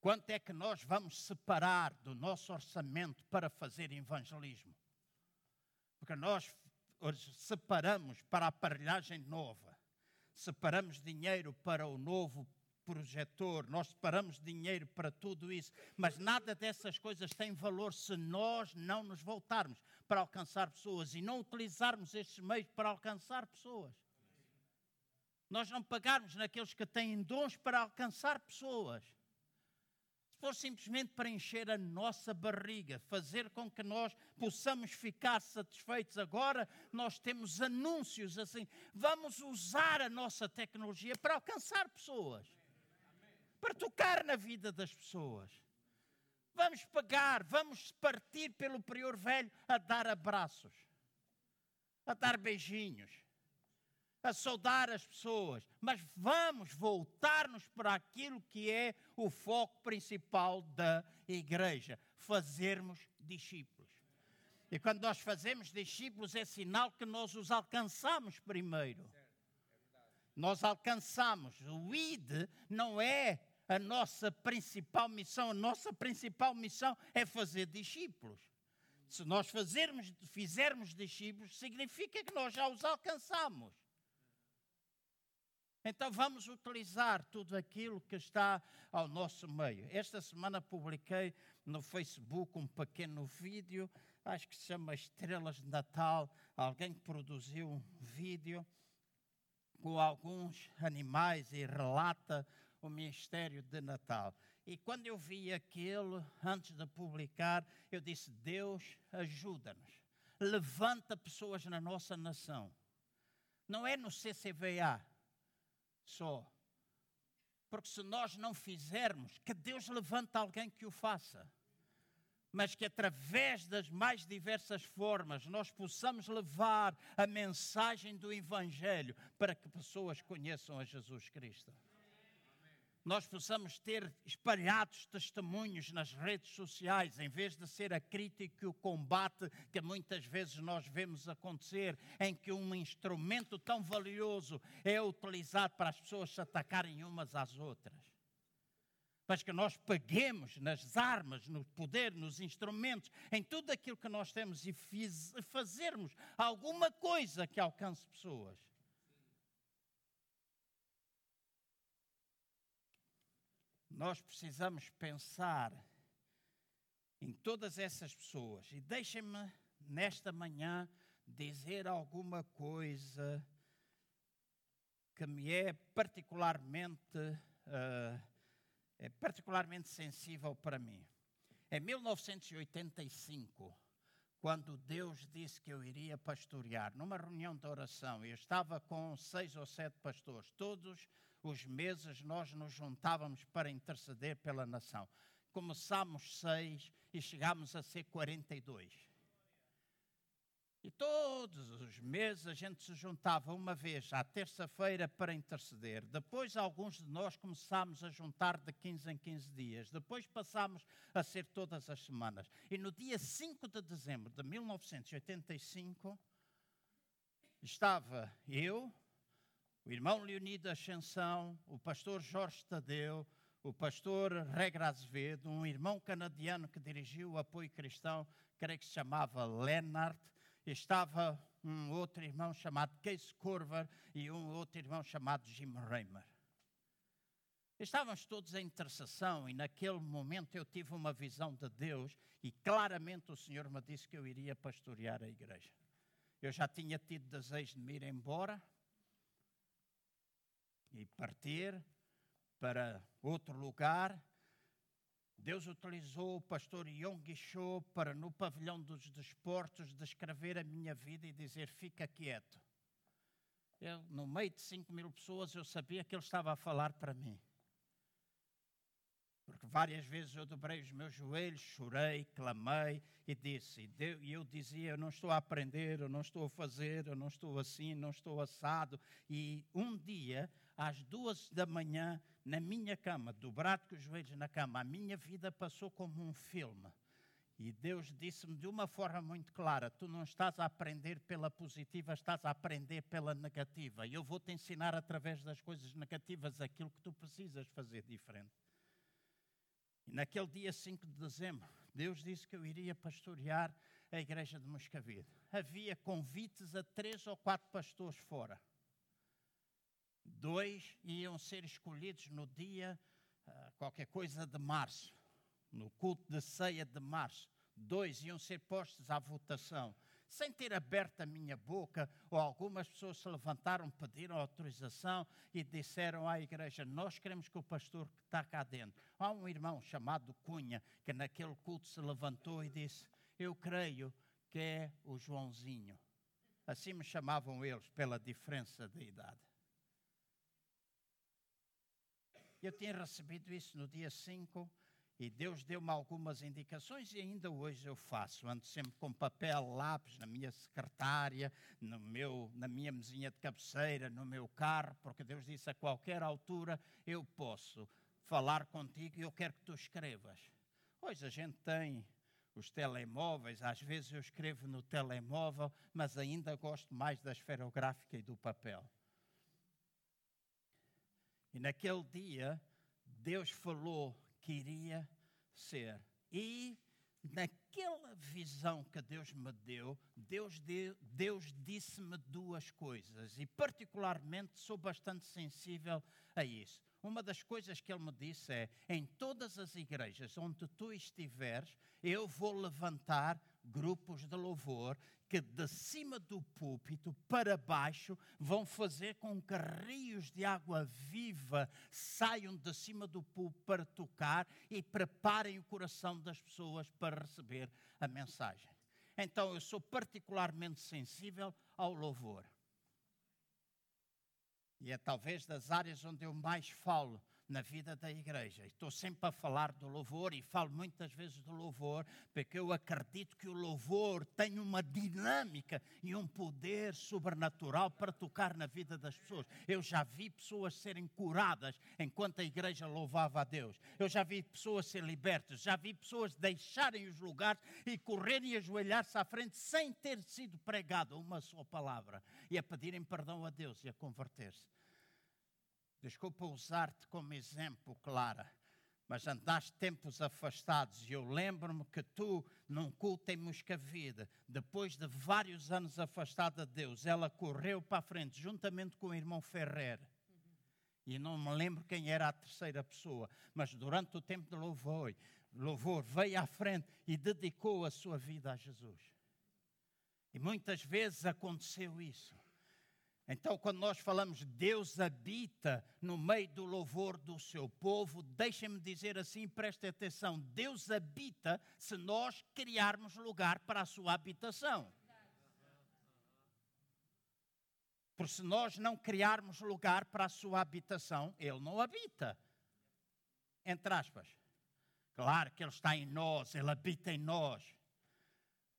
Quanto é que nós vamos separar do nosso orçamento para fazer evangelismo? Porque nós separamos para a aparelhagem nova, separamos dinheiro para o novo projetor, nós separamos dinheiro para tudo isso, mas nada dessas coisas tem valor se nós não nos voltarmos para alcançar pessoas e não utilizarmos estes meios para alcançar pessoas. Nós não pagarmos naqueles que têm dons para alcançar pessoas for simplesmente para encher a nossa barriga, fazer com que nós possamos ficar satisfeitos agora, nós temos anúncios assim. Vamos usar a nossa tecnologia para alcançar pessoas, para tocar na vida das pessoas. Vamos pagar, vamos partir pelo prior velho a dar abraços, a dar beijinhos a saudar as pessoas, mas vamos voltar-nos para aquilo que é o foco principal da igreja: fazermos discípulos. E quando nós fazemos discípulos, é sinal que nós os alcançamos primeiro. Nós alcançamos. O ID não é a nossa principal missão, a nossa principal missão é fazer discípulos. Se nós fazermos, fizermos discípulos, significa que nós já os alcançamos. Então vamos utilizar tudo aquilo que está ao nosso meio. Esta semana publiquei no Facebook um pequeno vídeo, acho que se chama Estrelas de Natal. Alguém produziu um vídeo com alguns animais e relata o mistério de Natal. E quando eu vi aquilo, antes de publicar, eu disse: Deus, ajuda-nos. Levanta pessoas na nossa nação. Não é no CCVA, só. Porque se nós não fizermos, que Deus levanta alguém que o faça. Mas que através das mais diversas formas nós possamos levar a mensagem do Evangelho para que pessoas conheçam a Jesus Cristo nós possamos ter espalhados testemunhos nas redes sociais, em vez de ser a crítica e o combate que muitas vezes nós vemos acontecer, em que um instrumento tão valioso é utilizado para as pessoas se atacarem umas às outras. Mas que nós peguemos nas armas, no poder, nos instrumentos, em tudo aquilo que nós temos e fiz, fazermos alguma coisa que alcance pessoas. Nós precisamos pensar em todas essas pessoas. E deixem-me, nesta manhã, dizer alguma coisa que me é particularmente, uh, é particularmente sensível para mim. Em 1985, quando Deus disse que eu iria pastorear, numa reunião de oração, eu estava com seis ou sete pastores, todos os meses nós nos juntávamos para interceder pela nação. Começámos seis e chegámos a ser 42. E todos os meses a gente se juntava uma vez à terça-feira para interceder. Depois, alguns de nós começámos a juntar de 15 em 15 dias. Depois passámos a ser todas as semanas. E no dia 5 de dezembro de 1985, estava eu, o irmão Leonido Ascensão, o pastor Jorge Tadeu, o pastor Regra Azevedo, um irmão canadiano que dirigiu o apoio cristão, creio que se chamava Leonard estava um outro irmão chamado Case Corver e um outro irmão chamado Jim Reimer. Estávamos todos em intercessão e naquele momento eu tive uma visão de Deus e claramente o Senhor me disse que eu iria pastorear a igreja. Eu já tinha tido desejo de me ir embora e partir para outro lugar Deus utilizou o pastor Yong Cho para, no pavilhão dos desportos, descrever a minha vida e dizer: fica quieto. Eu, no meio de 5 mil pessoas, eu sabia que ele estava a falar para mim. Porque várias vezes eu dobrei os meus joelhos, chorei, clamei e disse. E eu dizia: Eu não estou a aprender, eu não estou a fazer, eu não estou assim, não estou assado. E um dia, às duas da manhã, na minha cama, dobrado com os joelhos na cama, a minha vida passou como um filme. E Deus disse-me de uma forma muito clara: Tu não estás a aprender pela positiva, estás a aprender pela negativa. E eu vou te ensinar através das coisas negativas aquilo que tu precisas fazer diferente. E naquele dia 5 de dezembro, Deus disse que eu iria pastorear a igreja de Moscavide. Havia convites a três ou quatro pastores fora. Dois iam ser escolhidos no dia uh, qualquer coisa de março, no culto de ceia de março. Dois iam ser postos à votação. Sem ter aberto a minha boca, ou algumas pessoas se levantaram, pediram autorização e disseram à igreja: Nós queremos que o pastor que está cá dentro. Há um irmão chamado Cunha que naquele culto se levantou e disse: Eu creio que é o Joãozinho. Assim me chamavam eles pela diferença de idade. Eu tinha recebido isso no dia 5 e Deus deu-me algumas indicações e ainda hoje eu faço. Ando sempre com papel, lápis na minha secretária, no meu, na minha mesinha de cabeceira, no meu carro, porque Deus disse a qualquer altura eu posso falar contigo e eu quero que tu escrevas. Hoje a gente tem os telemóveis, às vezes eu escrevo no telemóvel, mas ainda gosto mais da esferográfica e do papel. E naquele dia, Deus falou que iria ser. E naquela visão que Deus me deu, Deus, de, Deus disse-me duas coisas. E, particularmente, sou bastante sensível a isso. Uma das coisas que ele me disse é: em todas as igrejas onde tu estiveres, eu vou levantar grupos de louvor que de cima do púlpito para baixo vão fazer com que rios de água viva saiam de cima do púlpito para tocar e preparem o coração das pessoas para receber a mensagem. Então eu sou particularmente sensível ao louvor. E é talvez das áreas onde eu mais falo na vida da igreja. Estou sempre a falar do louvor e falo muitas vezes do louvor, porque eu acredito que o louvor tem uma dinâmica e um poder sobrenatural para tocar na vida das pessoas. Eu já vi pessoas serem curadas enquanto a igreja louvava a Deus. Eu já vi pessoas ser libertas, já vi pessoas deixarem os lugares e correrem e ajoelhar-se à frente sem ter sido pregada uma só palavra e a pedirem perdão a Deus e a converter-se. Desculpa usar-te como exemplo, Clara, mas andaste tempos afastados e eu lembro-me que tu, num culto em Moscavide, depois de vários anos afastada de Deus, ela correu para a frente juntamente com o irmão Ferrer. E não me lembro quem era a terceira pessoa, mas durante o tempo de louvor, louvor veio à frente e dedicou a sua vida a Jesus. E muitas vezes aconteceu isso. Então, quando nós falamos Deus habita no meio do louvor do seu povo, deixem-me dizer assim, preste atenção: Deus habita se nós criarmos lugar para a sua habitação. Porque se nós não criarmos lugar para a sua habitação, Ele não habita. Entre aspas. Claro que Ele está em nós, Ele habita em nós.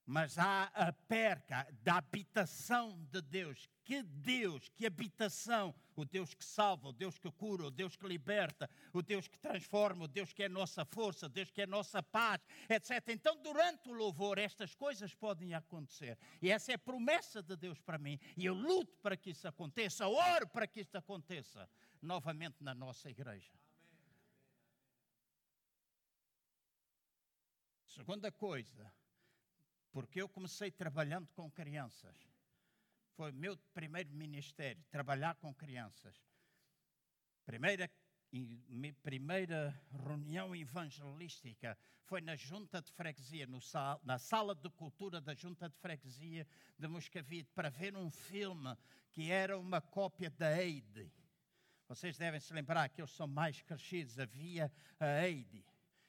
Mas há a perca da habitação de Deus. Que Deus, que habitação, o Deus que salva, o Deus que cura, o Deus que liberta, o Deus que transforma, o Deus que é nossa força, o Deus que é nossa paz, etc. Então, durante o louvor, estas coisas podem acontecer. E essa é a promessa de Deus para mim. E eu luto para que isso aconteça, oro para que isso aconteça novamente na nossa igreja. Segunda coisa, porque eu comecei trabalhando com crianças. Foi meu primeiro ministério, trabalhar com crianças. Primeira, primeira reunião evangelística foi na Junta de Freguesia, sal, na Sala de Cultura da Junta de Freguesia de Moscavide, para ver um filme que era uma cópia da Eide. Vocês devem se lembrar que eles são mais crescidos. Havia a Eide.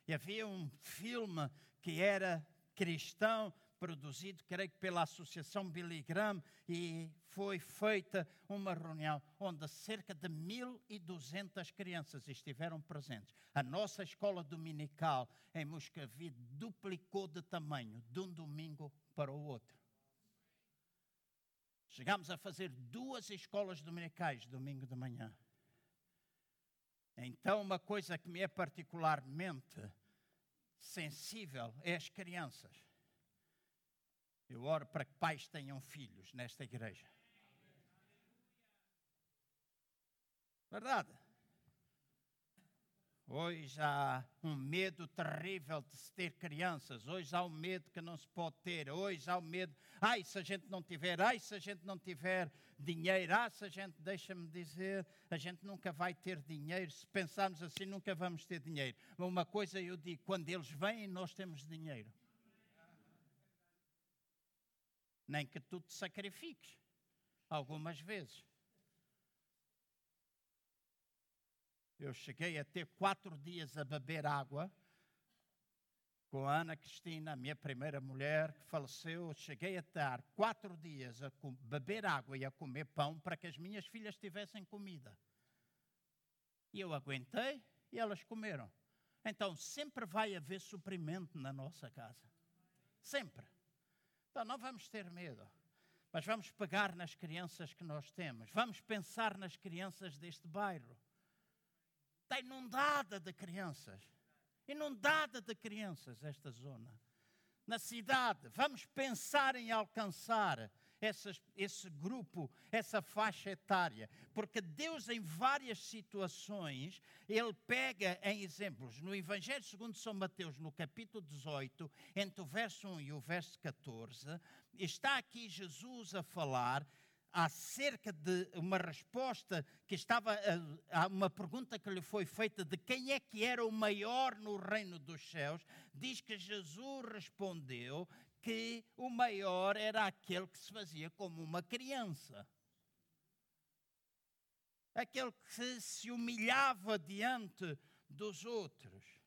E havia um filme que era cristão, produzido, creio que pela Associação Billy Graham, e foi feita uma reunião onde cerca de 1.200 crianças estiveram presentes. A nossa escola dominical em Moscavide duplicou de tamanho de um domingo para o outro. Chegámos a fazer duas escolas dominicais domingo de manhã. Então, uma coisa que me é particularmente sensível é as crianças. Eu oro para que pais tenham filhos nesta igreja. Verdade? Hoje há um medo terrível de se ter crianças. Hoje há um medo que não se pode ter. Hoje há um medo, ai, se a gente não tiver, ai, se a gente não tiver dinheiro, ah, se a gente, deixa-me dizer, a gente nunca vai ter dinheiro. Se pensarmos assim, nunca vamos ter dinheiro. Mas uma coisa eu digo: quando eles vêm, nós temos dinheiro. Nem que tu te sacrifiques, algumas vezes. Eu cheguei a ter quatro dias a beber água com a Ana Cristina, a minha primeira mulher que faleceu. Cheguei a estar quatro dias a beber água e a comer pão para que as minhas filhas tivessem comida. E eu aguentei e elas comeram. Então sempre vai haver suprimento na nossa casa. Sempre. Então não vamos ter medo. Mas vamos pegar nas crianças que nós temos. Vamos pensar nas crianças deste bairro está inundada de crianças. Inundada de crianças esta zona. Na cidade, vamos pensar em alcançar esse grupo, essa faixa etária, porque Deus, em várias situações, Ele pega em exemplos. No Evangelho segundo São Mateus, no capítulo 18, entre o verso 1 e o verso 14, está aqui Jesus a falar acerca de uma resposta que estava a, uma pergunta que lhe foi feita de quem é que era o maior no reino dos céus, diz que Jesus respondeu que o maior era aquele que se fazia como uma criança. Aquele que se humilhava diante dos outros.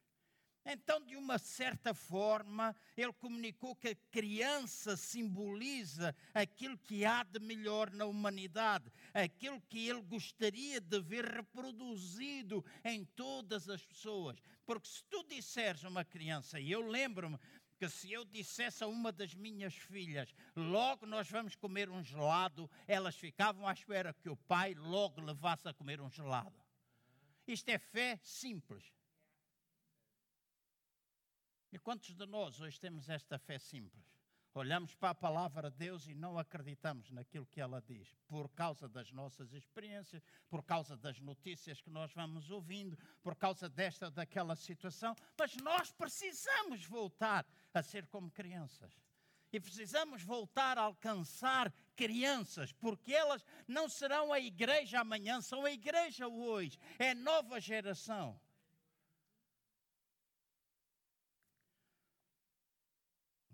Então, de uma certa forma, ele comunicou que a criança simboliza aquilo que há de melhor na humanidade, aquilo que ele gostaria de ver reproduzido em todas as pessoas. Porque se tu disseres uma criança, e eu lembro-me que se eu dissesse a uma das minhas filhas, logo nós vamos comer um gelado, elas ficavam à espera que o pai logo levasse a comer um gelado. Isto é fé simples. E quantos de nós hoje temos esta fé simples? Olhamos para a palavra de Deus e não acreditamos naquilo que ela diz, por causa das nossas experiências, por causa das notícias que nós vamos ouvindo, por causa desta ou daquela situação, mas nós precisamos voltar a ser como crianças. E precisamos voltar a alcançar crianças, porque elas não serão a igreja amanhã, são a igreja hoje, é nova geração.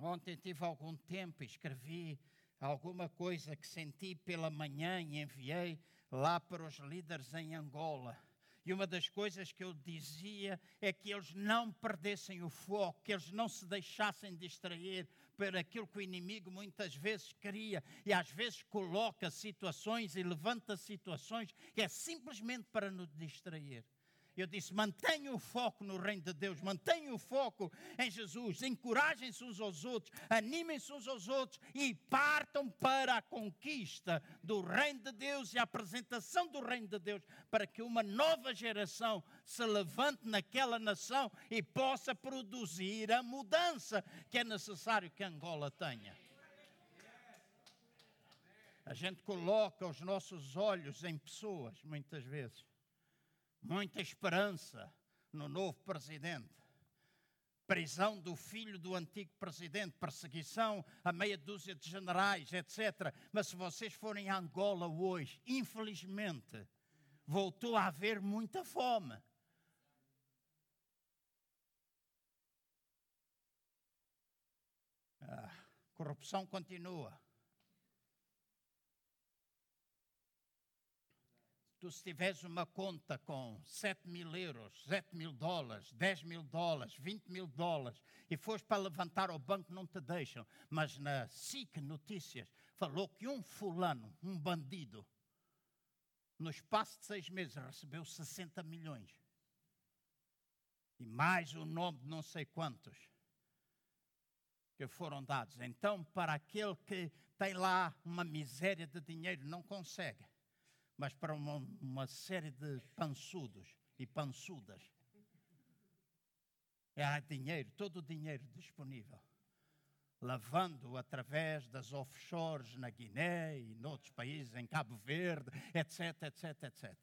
Ontem tive algum tempo, escrevi alguma coisa que senti pela manhã e enviei lá para os líderes em Angola. E uma das coisas que eu dizia é que eles não perdessem o foco, que eles não se deixassem distrair por aquilo que o inimigo muitas vezes cria e às vezes coloca situações e levanta situações que é simplesmente para nos distrair. Eu disse: mantenha o foco no reino de Deus, mantenha o foco em Jesus, encorajem-se uns aos outros, animem-se uns aos outros e partam para a conquista do reino de Deus e a apresentação do reino de Deus, para que uma nova geração se levante naquela nação e possa produzir a mudança que é necessário que Angola tenha. A gente coloca os nossos olhos em pessoas, muitas vezes. Muita esperança no novo presidente. Prisão do filho do antigo presidente, perseguição a meia dúzia de generais, etc. Mas se vocês forem a Angola hoje, infelizmente, voltou a haver muita fome. A corrupção continua. Tu se tiveres uma conta com 7 mil euros, 7 mil dólares, 10 mil dólares, 20 mil dólares, e fores para levantar ao banco, não te deixam. Mas na SIC Notícias falou que um fulano, um bandido, no espaço de seis meses recebeu 60 milhões. E mais o nome de não sei quantos que foram dados. Então, para aquele que tem lá uma miséria de dinheiro, não consegue mas para uma, uma série de pançudos e pançudas. É, há dinheiro, todo o dinheiro disponível. Lavando através das offshores na Guiné e noutros países, em Cabo Verde, etc, etc, etc.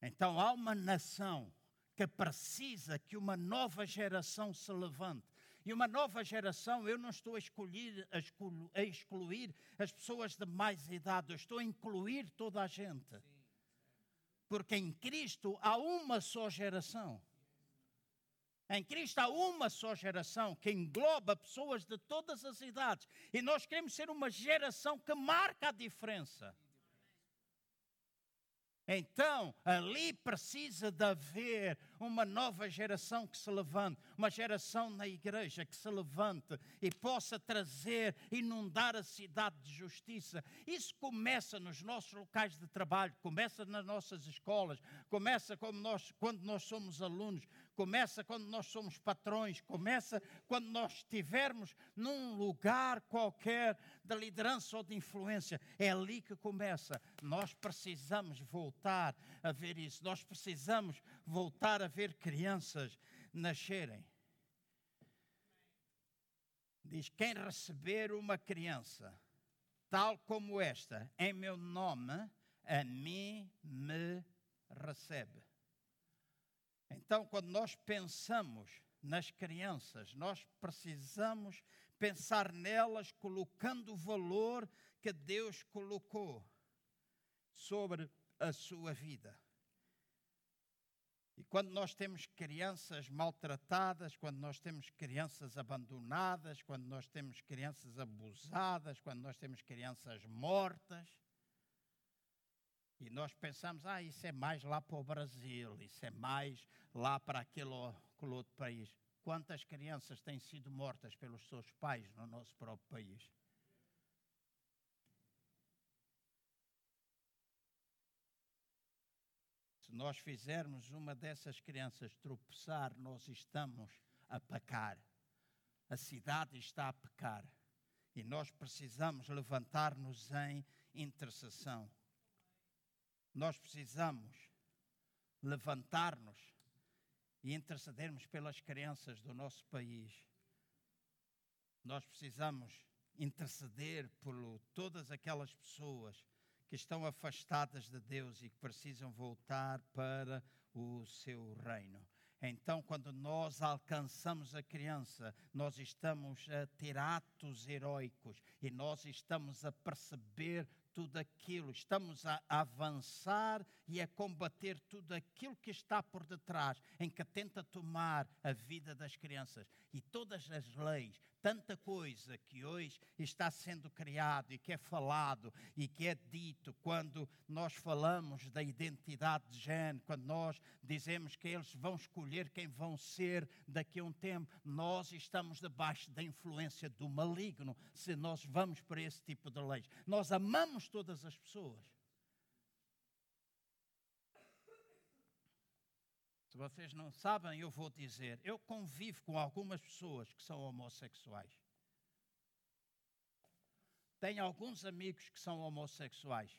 Então há uma nação que precisa que uma nova geração se levante e uma nova geração, eu não estou a, escolher, a, excluir, a excluir as pessoas de mais idade, eu estou a incluir toda a gente. Porque em Cristo há uma só geração. Em Cristo há uma só geração que engloba pessoas de todas as idades. E nós queremos ser uma geração que marca a diferença. Então, ali precisa de haver uma nova geração que se levante, uma geração na igreja que se levante e possa trazer, inundar a cidade de justiça. Isso começa nos nossos locais de trabalho, começa nas nossas escolas, começa nós, quando nós somos alunos, começa quando nós somos patrões, começa quando nós estivermos num lugar qualquer de liderança ou de influência. É ali que começa. Nós precisamos voltar a ver isso. Nós precisamos voltar a ver crianças nascerem. Diz: quem receber uma criança tal como esta, em meu nome, a mim me recebe. Então, quando nós pensamos nas crianças, nós precisamos pensar nelas colocando o valor que Deus colocou sobre a sua vida. E quando nós temos crianças maltratadas, quando nós temos crianças abandonadas, quando nós temos crianças abusadas, quando nós temos crianças mortas, e nós pensamos, ah, isso é mais lá para o Brasil, isso é mais lá para aquele, aquele outro país. Quantas crianças têm sido mortas pelos seus pais no nosso próprio país? Se nós fizermos uma dessas crianças tropeçar, nós estamos a pecar. A cidade está a pecar. E nós precisamos levantar-nos em intercessão. Nós precisamos levantar-nos e intercedermos pelas crianças do nosso país. Nós precisamos interceder por todas aquelas pessoas que estão afastadas de Deus e que precisam voltar para o seu reino. Então, quando nós alcançamos a criança, nós estamos a ter atos heróicos e nós estamos a perceber tudo aquilo, estamos a avançar e a combater tudo aquilo que está por detrás, em que tenta tomar a vida das crianças. E todas as leis, tanta coisa que hoje está sendo criado e que é falado e que é dito quando nós falamos da identidade de género, quando nós dizemos que eles vão escolher quem vão ser daqui a um tempo, nós estamos debaixo da influência do maligno se nós vamos para esse tipo de leis. Nós amamos todas as pessoas. Se vocês não sabem, eu vou dizer. Eu convivo com algumas pessoas que são homossexuais. Tenho alguns amigos que são homossexuais.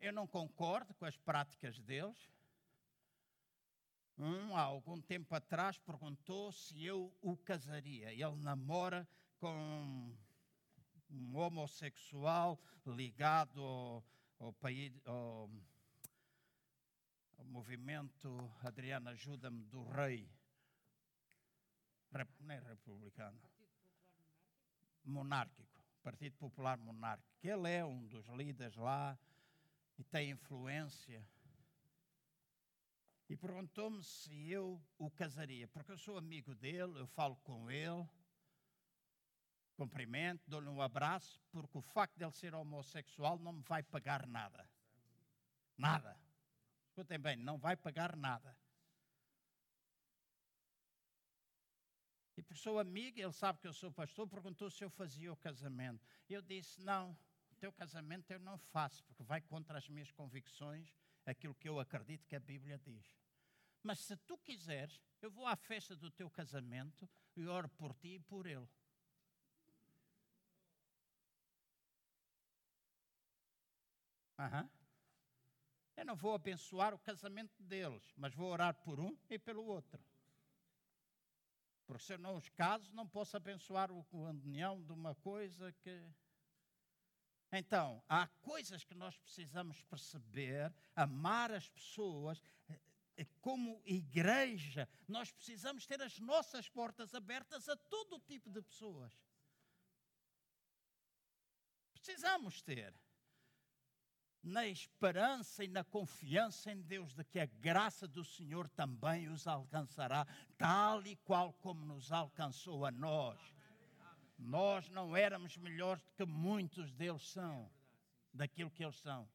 Eu não concordo com as práticas deles. Um, há algum tempo atrás, perguntou se eu o casaria. Ele namora com um homossexual ligado ao, ao, país, ao, ao movimento, Adriana, ajuda-me, do rei. Não é republicano. Monárquico. Partido Popular Monárquico. Ele é um dos líderes lá e tem influência. E perguntou-me se eu o casaria, porque eu sou amigo dele, eu falo com ele, cumprimento, dou-lhe um abraço, porque o facto de ele ser homossexual não me vai pagar nada. Nada. Escutem bem, não vai pagar nada. E por sua amiga, ele sabe que eu sou pastor, perguntou se eu fazia o casamento. Eu disse: não, o teu casamento eu não faço, porque vai contra as minhas convicções, aquilo que eu acredito que a Bíblia diz. Mas se tu quiseres, eu vou à festa do teu casamento e oro por ti e por ele. Aham. Eu não vou abençoar o casamento deles, mas vou orar por um e pelo outro. Porque se eu não os caso, não posso abençoar o, união de uma coisa que. Então, há coisas que nós precisamos perceber, amar as pessoas. Eh, como igreja, nós precisamos ter as nossas portas abertas a todo tipo de pessoas. Precisamos ter na esperança e na confiança em Deus de que a graça do Senhor também os alcançará, tal e qual como nos alcançou a nós. Nós não éramos melhores do que muitos deles são, daquilo que eles são.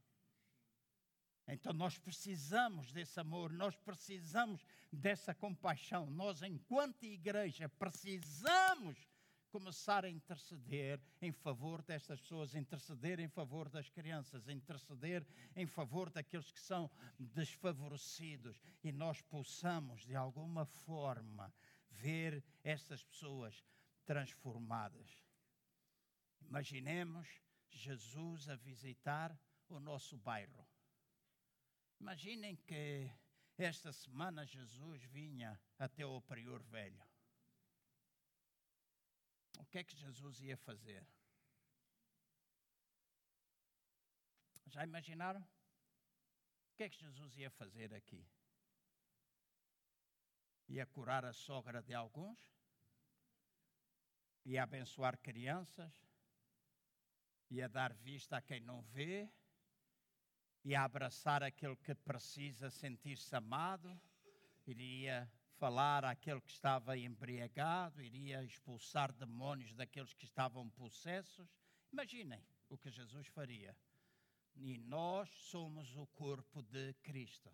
Então nós precisamos desse amor, nós precisamos dessa compaixão. Nós, enquanto igreja, precisamos começar a interceder em favor destas pessoas, interceder em favor das crianças, interceder em favor daqueles que são desfavorecidos e nós possamos, de alguma forma, ver estas pessoas transformadas. Imaginemos Jesus a visitar o nosso bairro. Imaginem que esta semana Jesus vinha até o Prior Velho o que é que Jesus ia fazer? Já imaginaram? O que é que Jesus ia fazer aqui? Ia curar a sogra de alguns? Ia abençoar crianças? Ia dar vista a quem não vê? Ia abraçar aquele que precisa sentir-se amado? Iria falar àquele que estava embriagado, iria expulsar demónios daqueles que estavam possessos. Imaginem o que Jesus faria. E nós somos o corpo de Cristo.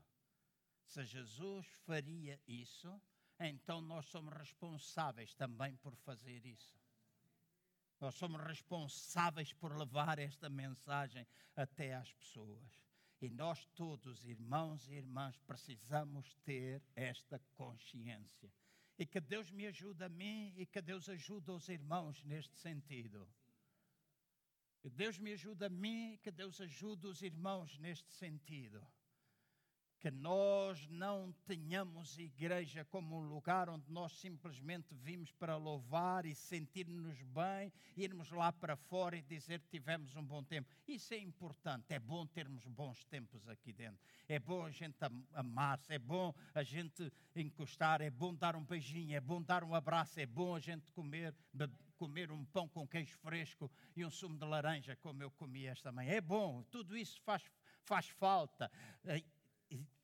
Se Jesus faria isso, então nós somos responsáveis também por fazer isso. Nós somos responsáveis por levar esta mensagem até às pessoas. E nós todos, irmãos e irmãs, precisamos ter esta consciência. E que Deus me ajude a mim e que Deus ajude os irmãos neste sentido. Que Deus me ajude a mim e que Deus ajude os irmãos neste sentido que nós não tenhamos igreja como um lugar onde nós simplesmente vimos para louvar e sentir-nos bem, irmos lá para fora e dizer que tivemos um bom tempo. Isso é importante, é bom termos bons tempos aqui dentro. É bom a gente amar-se, é bom a gente encostar, é bom dar um beijinho, é bom dar um abraço, é bom a gente comer, comer um pão com queijo fresco e um sumo de laranja, como eu comi esta manhã. É bom, tudo isso faz, faz falta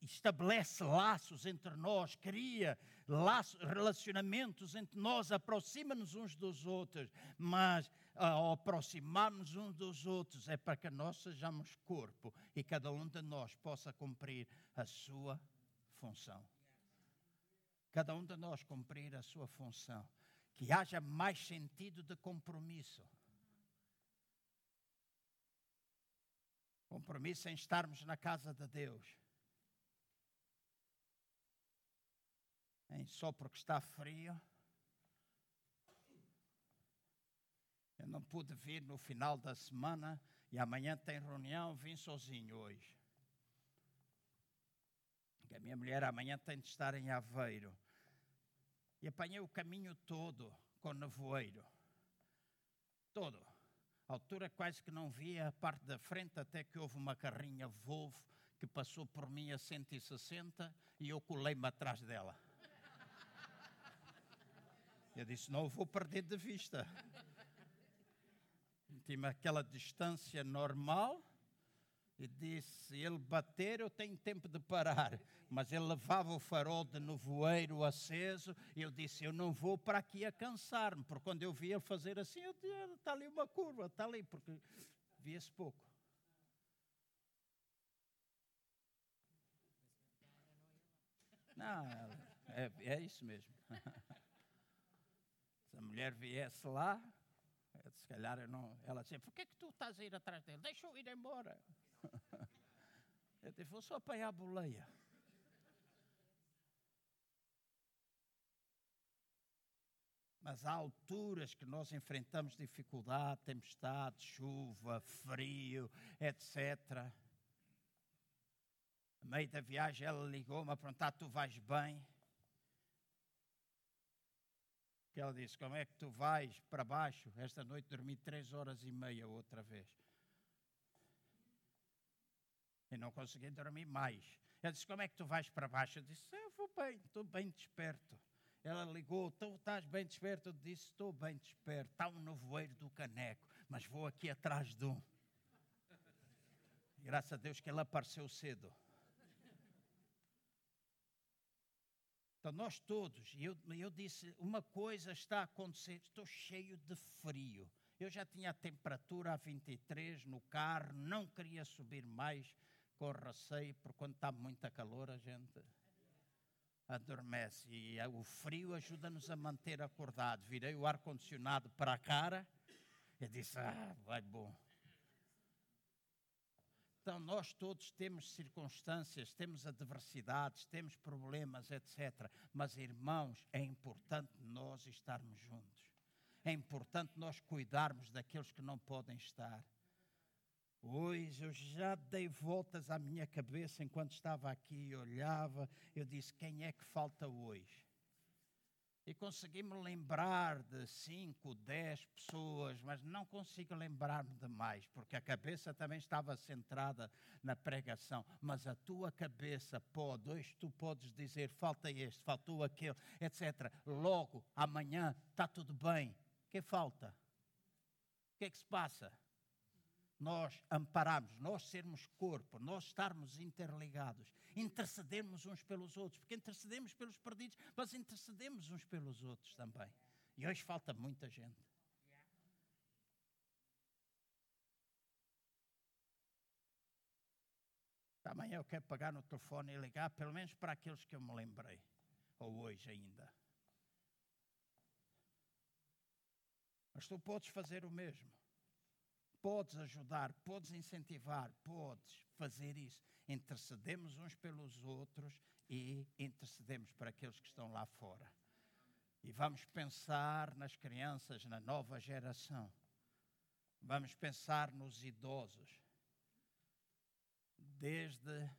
estabelece laços entre nós, cria laços, relacionamentos entre nós, aproxima-nos uns dos outros, mas ao aproximar-nos uns dos outros é para que nós sejamos corpo e cada um de nós possa cumprir a sua função. Cada um de nós cumprir a sua função. Que haja mais sentido de compromisso. Compromisso em estarmos na casa de Deus só porque está frio. Eu não pude vir no final da semana e amanhã tem reunião, vim sozinho hoje. Que a minha mulher amanhã tem de estar em Aveiro. E apanhei o caminho todo com nevoeiro. Todo. A altura quase que não via a parte da frente, até que houve uma carrinha Volvo que passou por mim a 160 e eu colei-me atrás dela. Eu disse: não vou perder de vista. Tinha aquela distância normal e disse: se ele bater, eu tenho tempo de parar. Mas ele levava o farol de nevoeiro aceso e eu disse: eu não vou para aqui a cansar-me, porque quando eu vi ele fazer assim, eu disse: está ali uma curva, está ali, porque via-se pouco. Não, é, é isso mesmo. A mulher viesse lá, se calhar eu não. Ela dizia: Por que, que tu estás a ir atrás dele? Deixa eu ir embora. Eu disse: Vou só apanhar a boleia. Mas há alturas que nós enfrentamos dificuldade, tempestade, chuva, frio, etc. No meio da viagem ela ligou-me a perguntar: Tu vais bem? Que ela disse: Como é que tu vais para baixo? Esta noite dormi três horas e meia outra vez. E não consegui dormir mais. Ela disse: Como é que tu vais para baixo? Eu disse: Eu vou bem, estou bem desperto. Ela ligou: Tu estás bem desperto? Eu disse: Estou bem desperto. Está um nevoeiro do caneco, mas vou aqui atrás de um. Graças a Deus que ele apareceu cedo. Então, nós todos, eu, eu disse, uma coisa está a acontecer, estou cheio de frio. Eu já tinha a temperatura a 23 no carro, não queria subir mais com receio, porque quando está muita calor a gente adormece. E o frio ajuda-nos a manter acordado. Virei o ar-condicionado para a cara e disse, ah, vai bom. Então, nós todos temos circunstâncias, temos adversidades, temos problemas, etc. Mas, irmãos, é importante nós estarmos juntos. É importante nós cuidarmos daqueles que não podem estar. Hoje eu já dei voltas à minha cabeça enquanto estava aqui e olhava. Eu disse: quem é que falta hoje? E consegui me lembrar de cinco, dez pessoas, mas não consigo lembrar-me de mais, porque a cabeça também estava centrada na pregação. Mas a tua cabeça pode, hoje tu podes dizer: falta este, faltou aquele, etc. Logo, amanhã, está tudo bem. O que falta? O que é que se passa? Nós ampararmos, nós sermos corpo, nós estarmos interligados, intercedermos uns pelos outros, porque intercedemos pelos perdidos, mas intercedemos uns pelos outros também. E hoje falta muita gente. Amanhã eu quero pegar no telefone e ligar, pelo menos para aqueles que eu me lembrei, ou hoje ainda. Mas tu podes fazer o mesmo podes ajudar, podes incentivar, podes fazer isso. Intercedemos uns pelos outros e intercedemos para aqueles que estão lá fora. E vamos pensar nas crianças, na nova geração. Vamos pensar nos idosos. Desde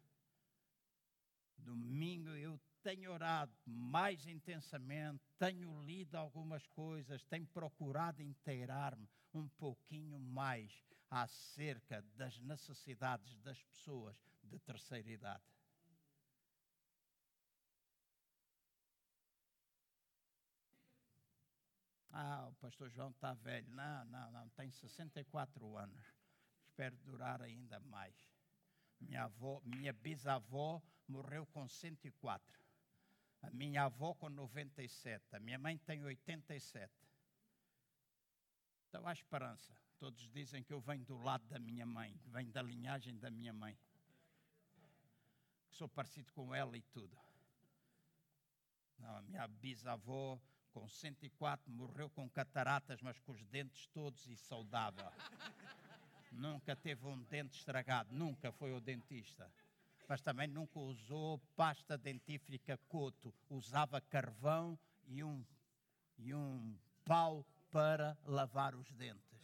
domingo eu tenho orado mais intensamente, tenho lido algumas coisas, tenho procurado inteirar-me um pouquinho mais acerca das necessidades das pessoas de terceira idade. Ah, o pastor João está velho. Não, não, não, tem 64 anos. Espero durar ainda mais. Minha, avó, minha bisavó morreu com 104. A minha avó com 97. A minha mãe tem 87. Então há esperança. Todos dizem que eu venho do lado da minha mãe, venho da linhagem da minha mãe. Sou parecido com ela e tudo. Não, a minha bisavó, com 104, morreu com cataratas, mas com os dentes todos e saudável. nunca teve um dente estragado, nunca foi ao dentista. mas também nunca usou pasta dentífrica coto. Usava carvão e um, e um pau para lavar os dentes.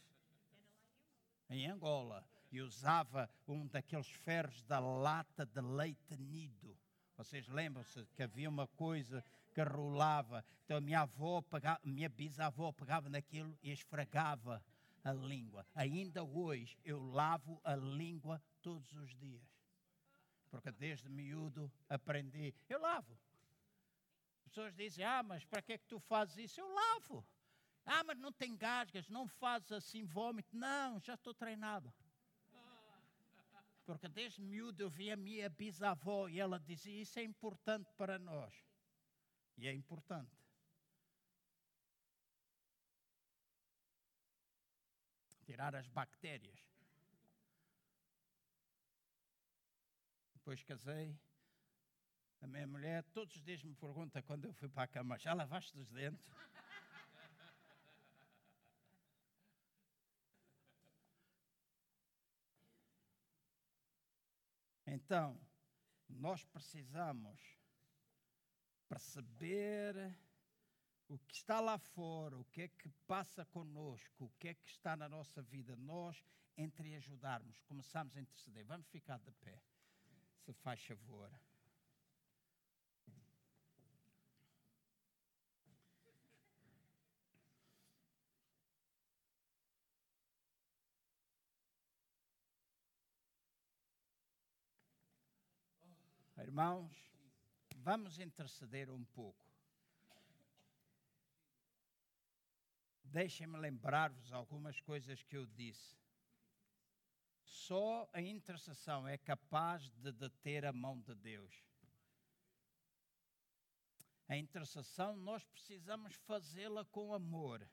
Em Angola. E usava um daqueles ferros da lata de leite nido. Vocês lembram-se que havia uma coisa que rolava. Então a minha avó, pegava, minha bisavó pegava naquilo e esfregava a língua. Ainda hoje eu lavo a língua todos os dias. Porque desde miúdo aprendi. Eu lavo. As pessoas dizem, ah, mas para que é que tu fazes isso? Eu lavo. Ah, mas não tem gasgas, não fazes assim vômito. Não, já estou treinado. Porque desde miúdo eu vi a minha bisavó e ela dizia, isso é importante para nós. E é importante. Tirar as bactérias. Depois casei. A minha mulher todos os dias me pergunta quando eu fui para a cama: já lavaste os dentes? Então, nós precisamos perceber o que está lá fora, o que é que passa conosco, o que é que está na nossa vida, nós entre ajudarmos, começamos a interceder. Vamos ficar de pé, se faz favor. Irmãos, Vamos interceder um pouco. Deixem-me lembrar-vos algumas coisas que eu disse. Só a intercessão é capaz de deter a mão de Deus. A intercessão nós precisamos fazê-la com amor,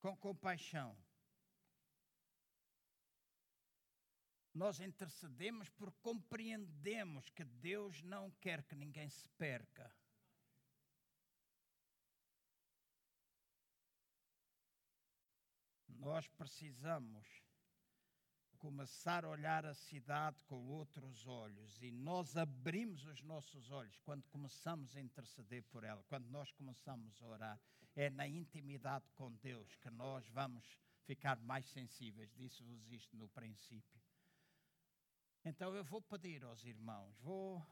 com compaixão. Nós intercedemos porque compreendemos que Deus não quer que ninguém se perca. Nós precisamos começar a olhar a cidade com outros olhos e nós abrimos os nossos olhos quando começamos a interceder por ela, quando nós começamos a orar. É na intimidade com Deus que nós vamos ficar mais sensíveis. Disse-vos isto no princípio. Então eu vou pedir aos irmãos, vou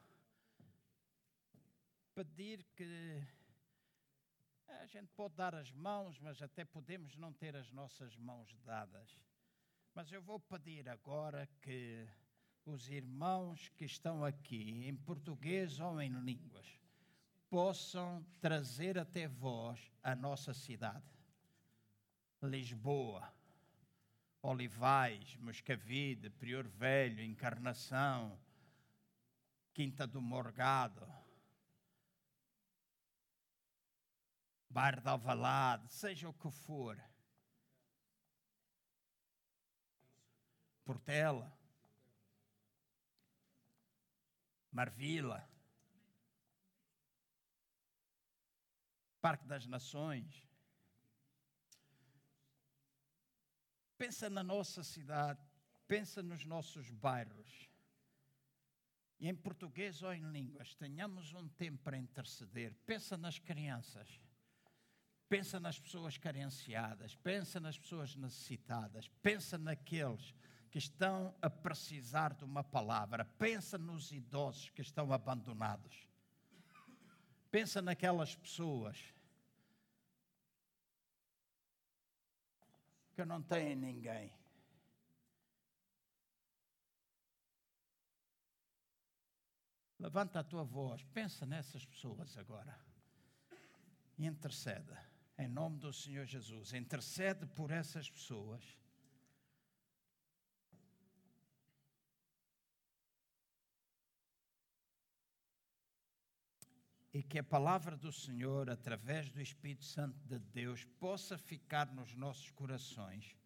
pedir que a gente pode dar as mãos, mas até podemos não ter as nossas mãos dadas. Mas eu vou pedir agora que os irmãos que estão aqui, em português ou em línguas, possam trazer até vós a nossa cidade, Lisboa Olivais, Moscavide, Prior Velho, Encarnação, Quinta do Morgado, Bar de Alvalade, seja o que for. Portela, Marvila, Parque das Nações, Pensa na nossa cidade, pensa nos nossos bairros. E em português ou em línguas, tenhamos um tempo para interceder. Pensa nas crianças. Pensa nas pessoas carenciadas, pensa nas pessoas necessitadas, pensa naqueles que estão a precisar de uma palavra, pensa nos idosos que estão abandonados. Pensa naquelas pessoas que não têm ninguém. Levanta a tua voz, pensa nessas pessoas agora. Interceda, em nome do Senhor Jesus. Intercede por essas pessoas e que a palavra do Senhor, através do Espírito Santo de Deus, possa ficar nos nossos corações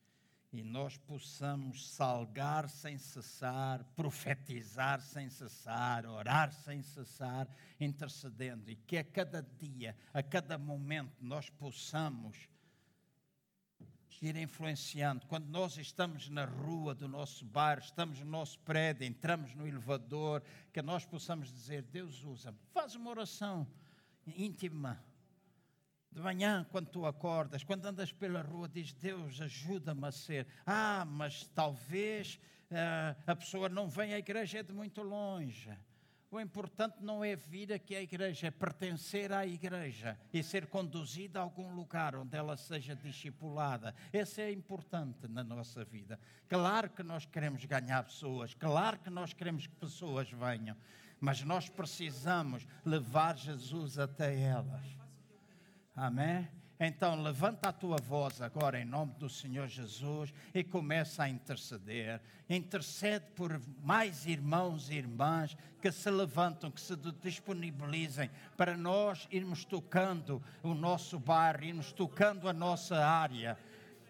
e nós possamos salgar sem cessar, profetizar sem cessar, orar sem cessar, intercedendo, e que a cada dia, a cada momento, nós possamos ir influenciando. Quando nós estamos na rua do nosso bairro, estamos no nosso prédio, entramos no elevador, que nós possamos dizer: Deus usa. Faz uma oração íntima. De manhã, quando tu acordas, quando andas pela rua, diz: Deus, ajuda-me a ser. Ah, mas talvez uh, a pessoa não venha à igreja é de muito longe. O importante não é vir aqui à igreja, é pertencer à igreja e ser conduzida a algum lugar onde ela seja discipulada. Esse é importante na nossa vida. Claro que nós queremos ganhar pessoas, claro que nós queremos que pessoas venham, mas nós precisamos levar Jesus até elas. Amém? Então, levanta a tua voz agora em nome do Senhor Jesus e começa a interceder. Intercede por mais irmãos e irmãs que se levantam, que se disponibilizem para nós irmos tocando o nosso bairro, irmos tocando a nossa área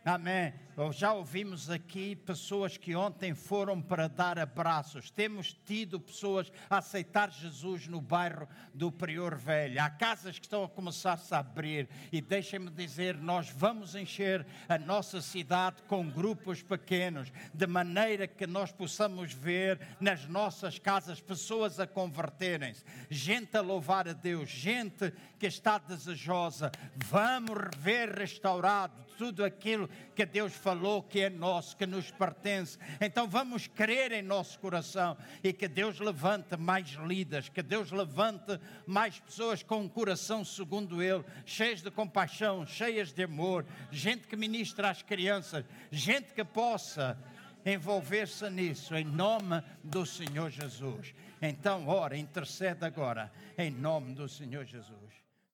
Amém. Já ouvimos aqui pessoas que ontem foram para dar abraços. Temos tido pessoas a aceitar Jesus no bairro do Prior Velho. Há casas que estão a começar-se a abrir. E deixem-me dizer, nós vamos encher a nossa cidade com grupos pequenos, de maneira que nós possamos ver nas nossas casas pessoas a converterem-se, gente a louvar a Deus, gente que está desejosa. Vamos rever restaurado tudo aquilo que Deus falou que é nosso, que nos pertence. Então vamos crer em nosso coração e que Deus levante mais líderes, que Deus levante mais pessoas com um coração segundo Ele, cheias de compaixão, cheias de amor, gente que ministra às crianças, gente que possa envolver-se nisso, em nome do Senhor Jesus. Então, ora, intercede agora, em nome do Senhor Jesus.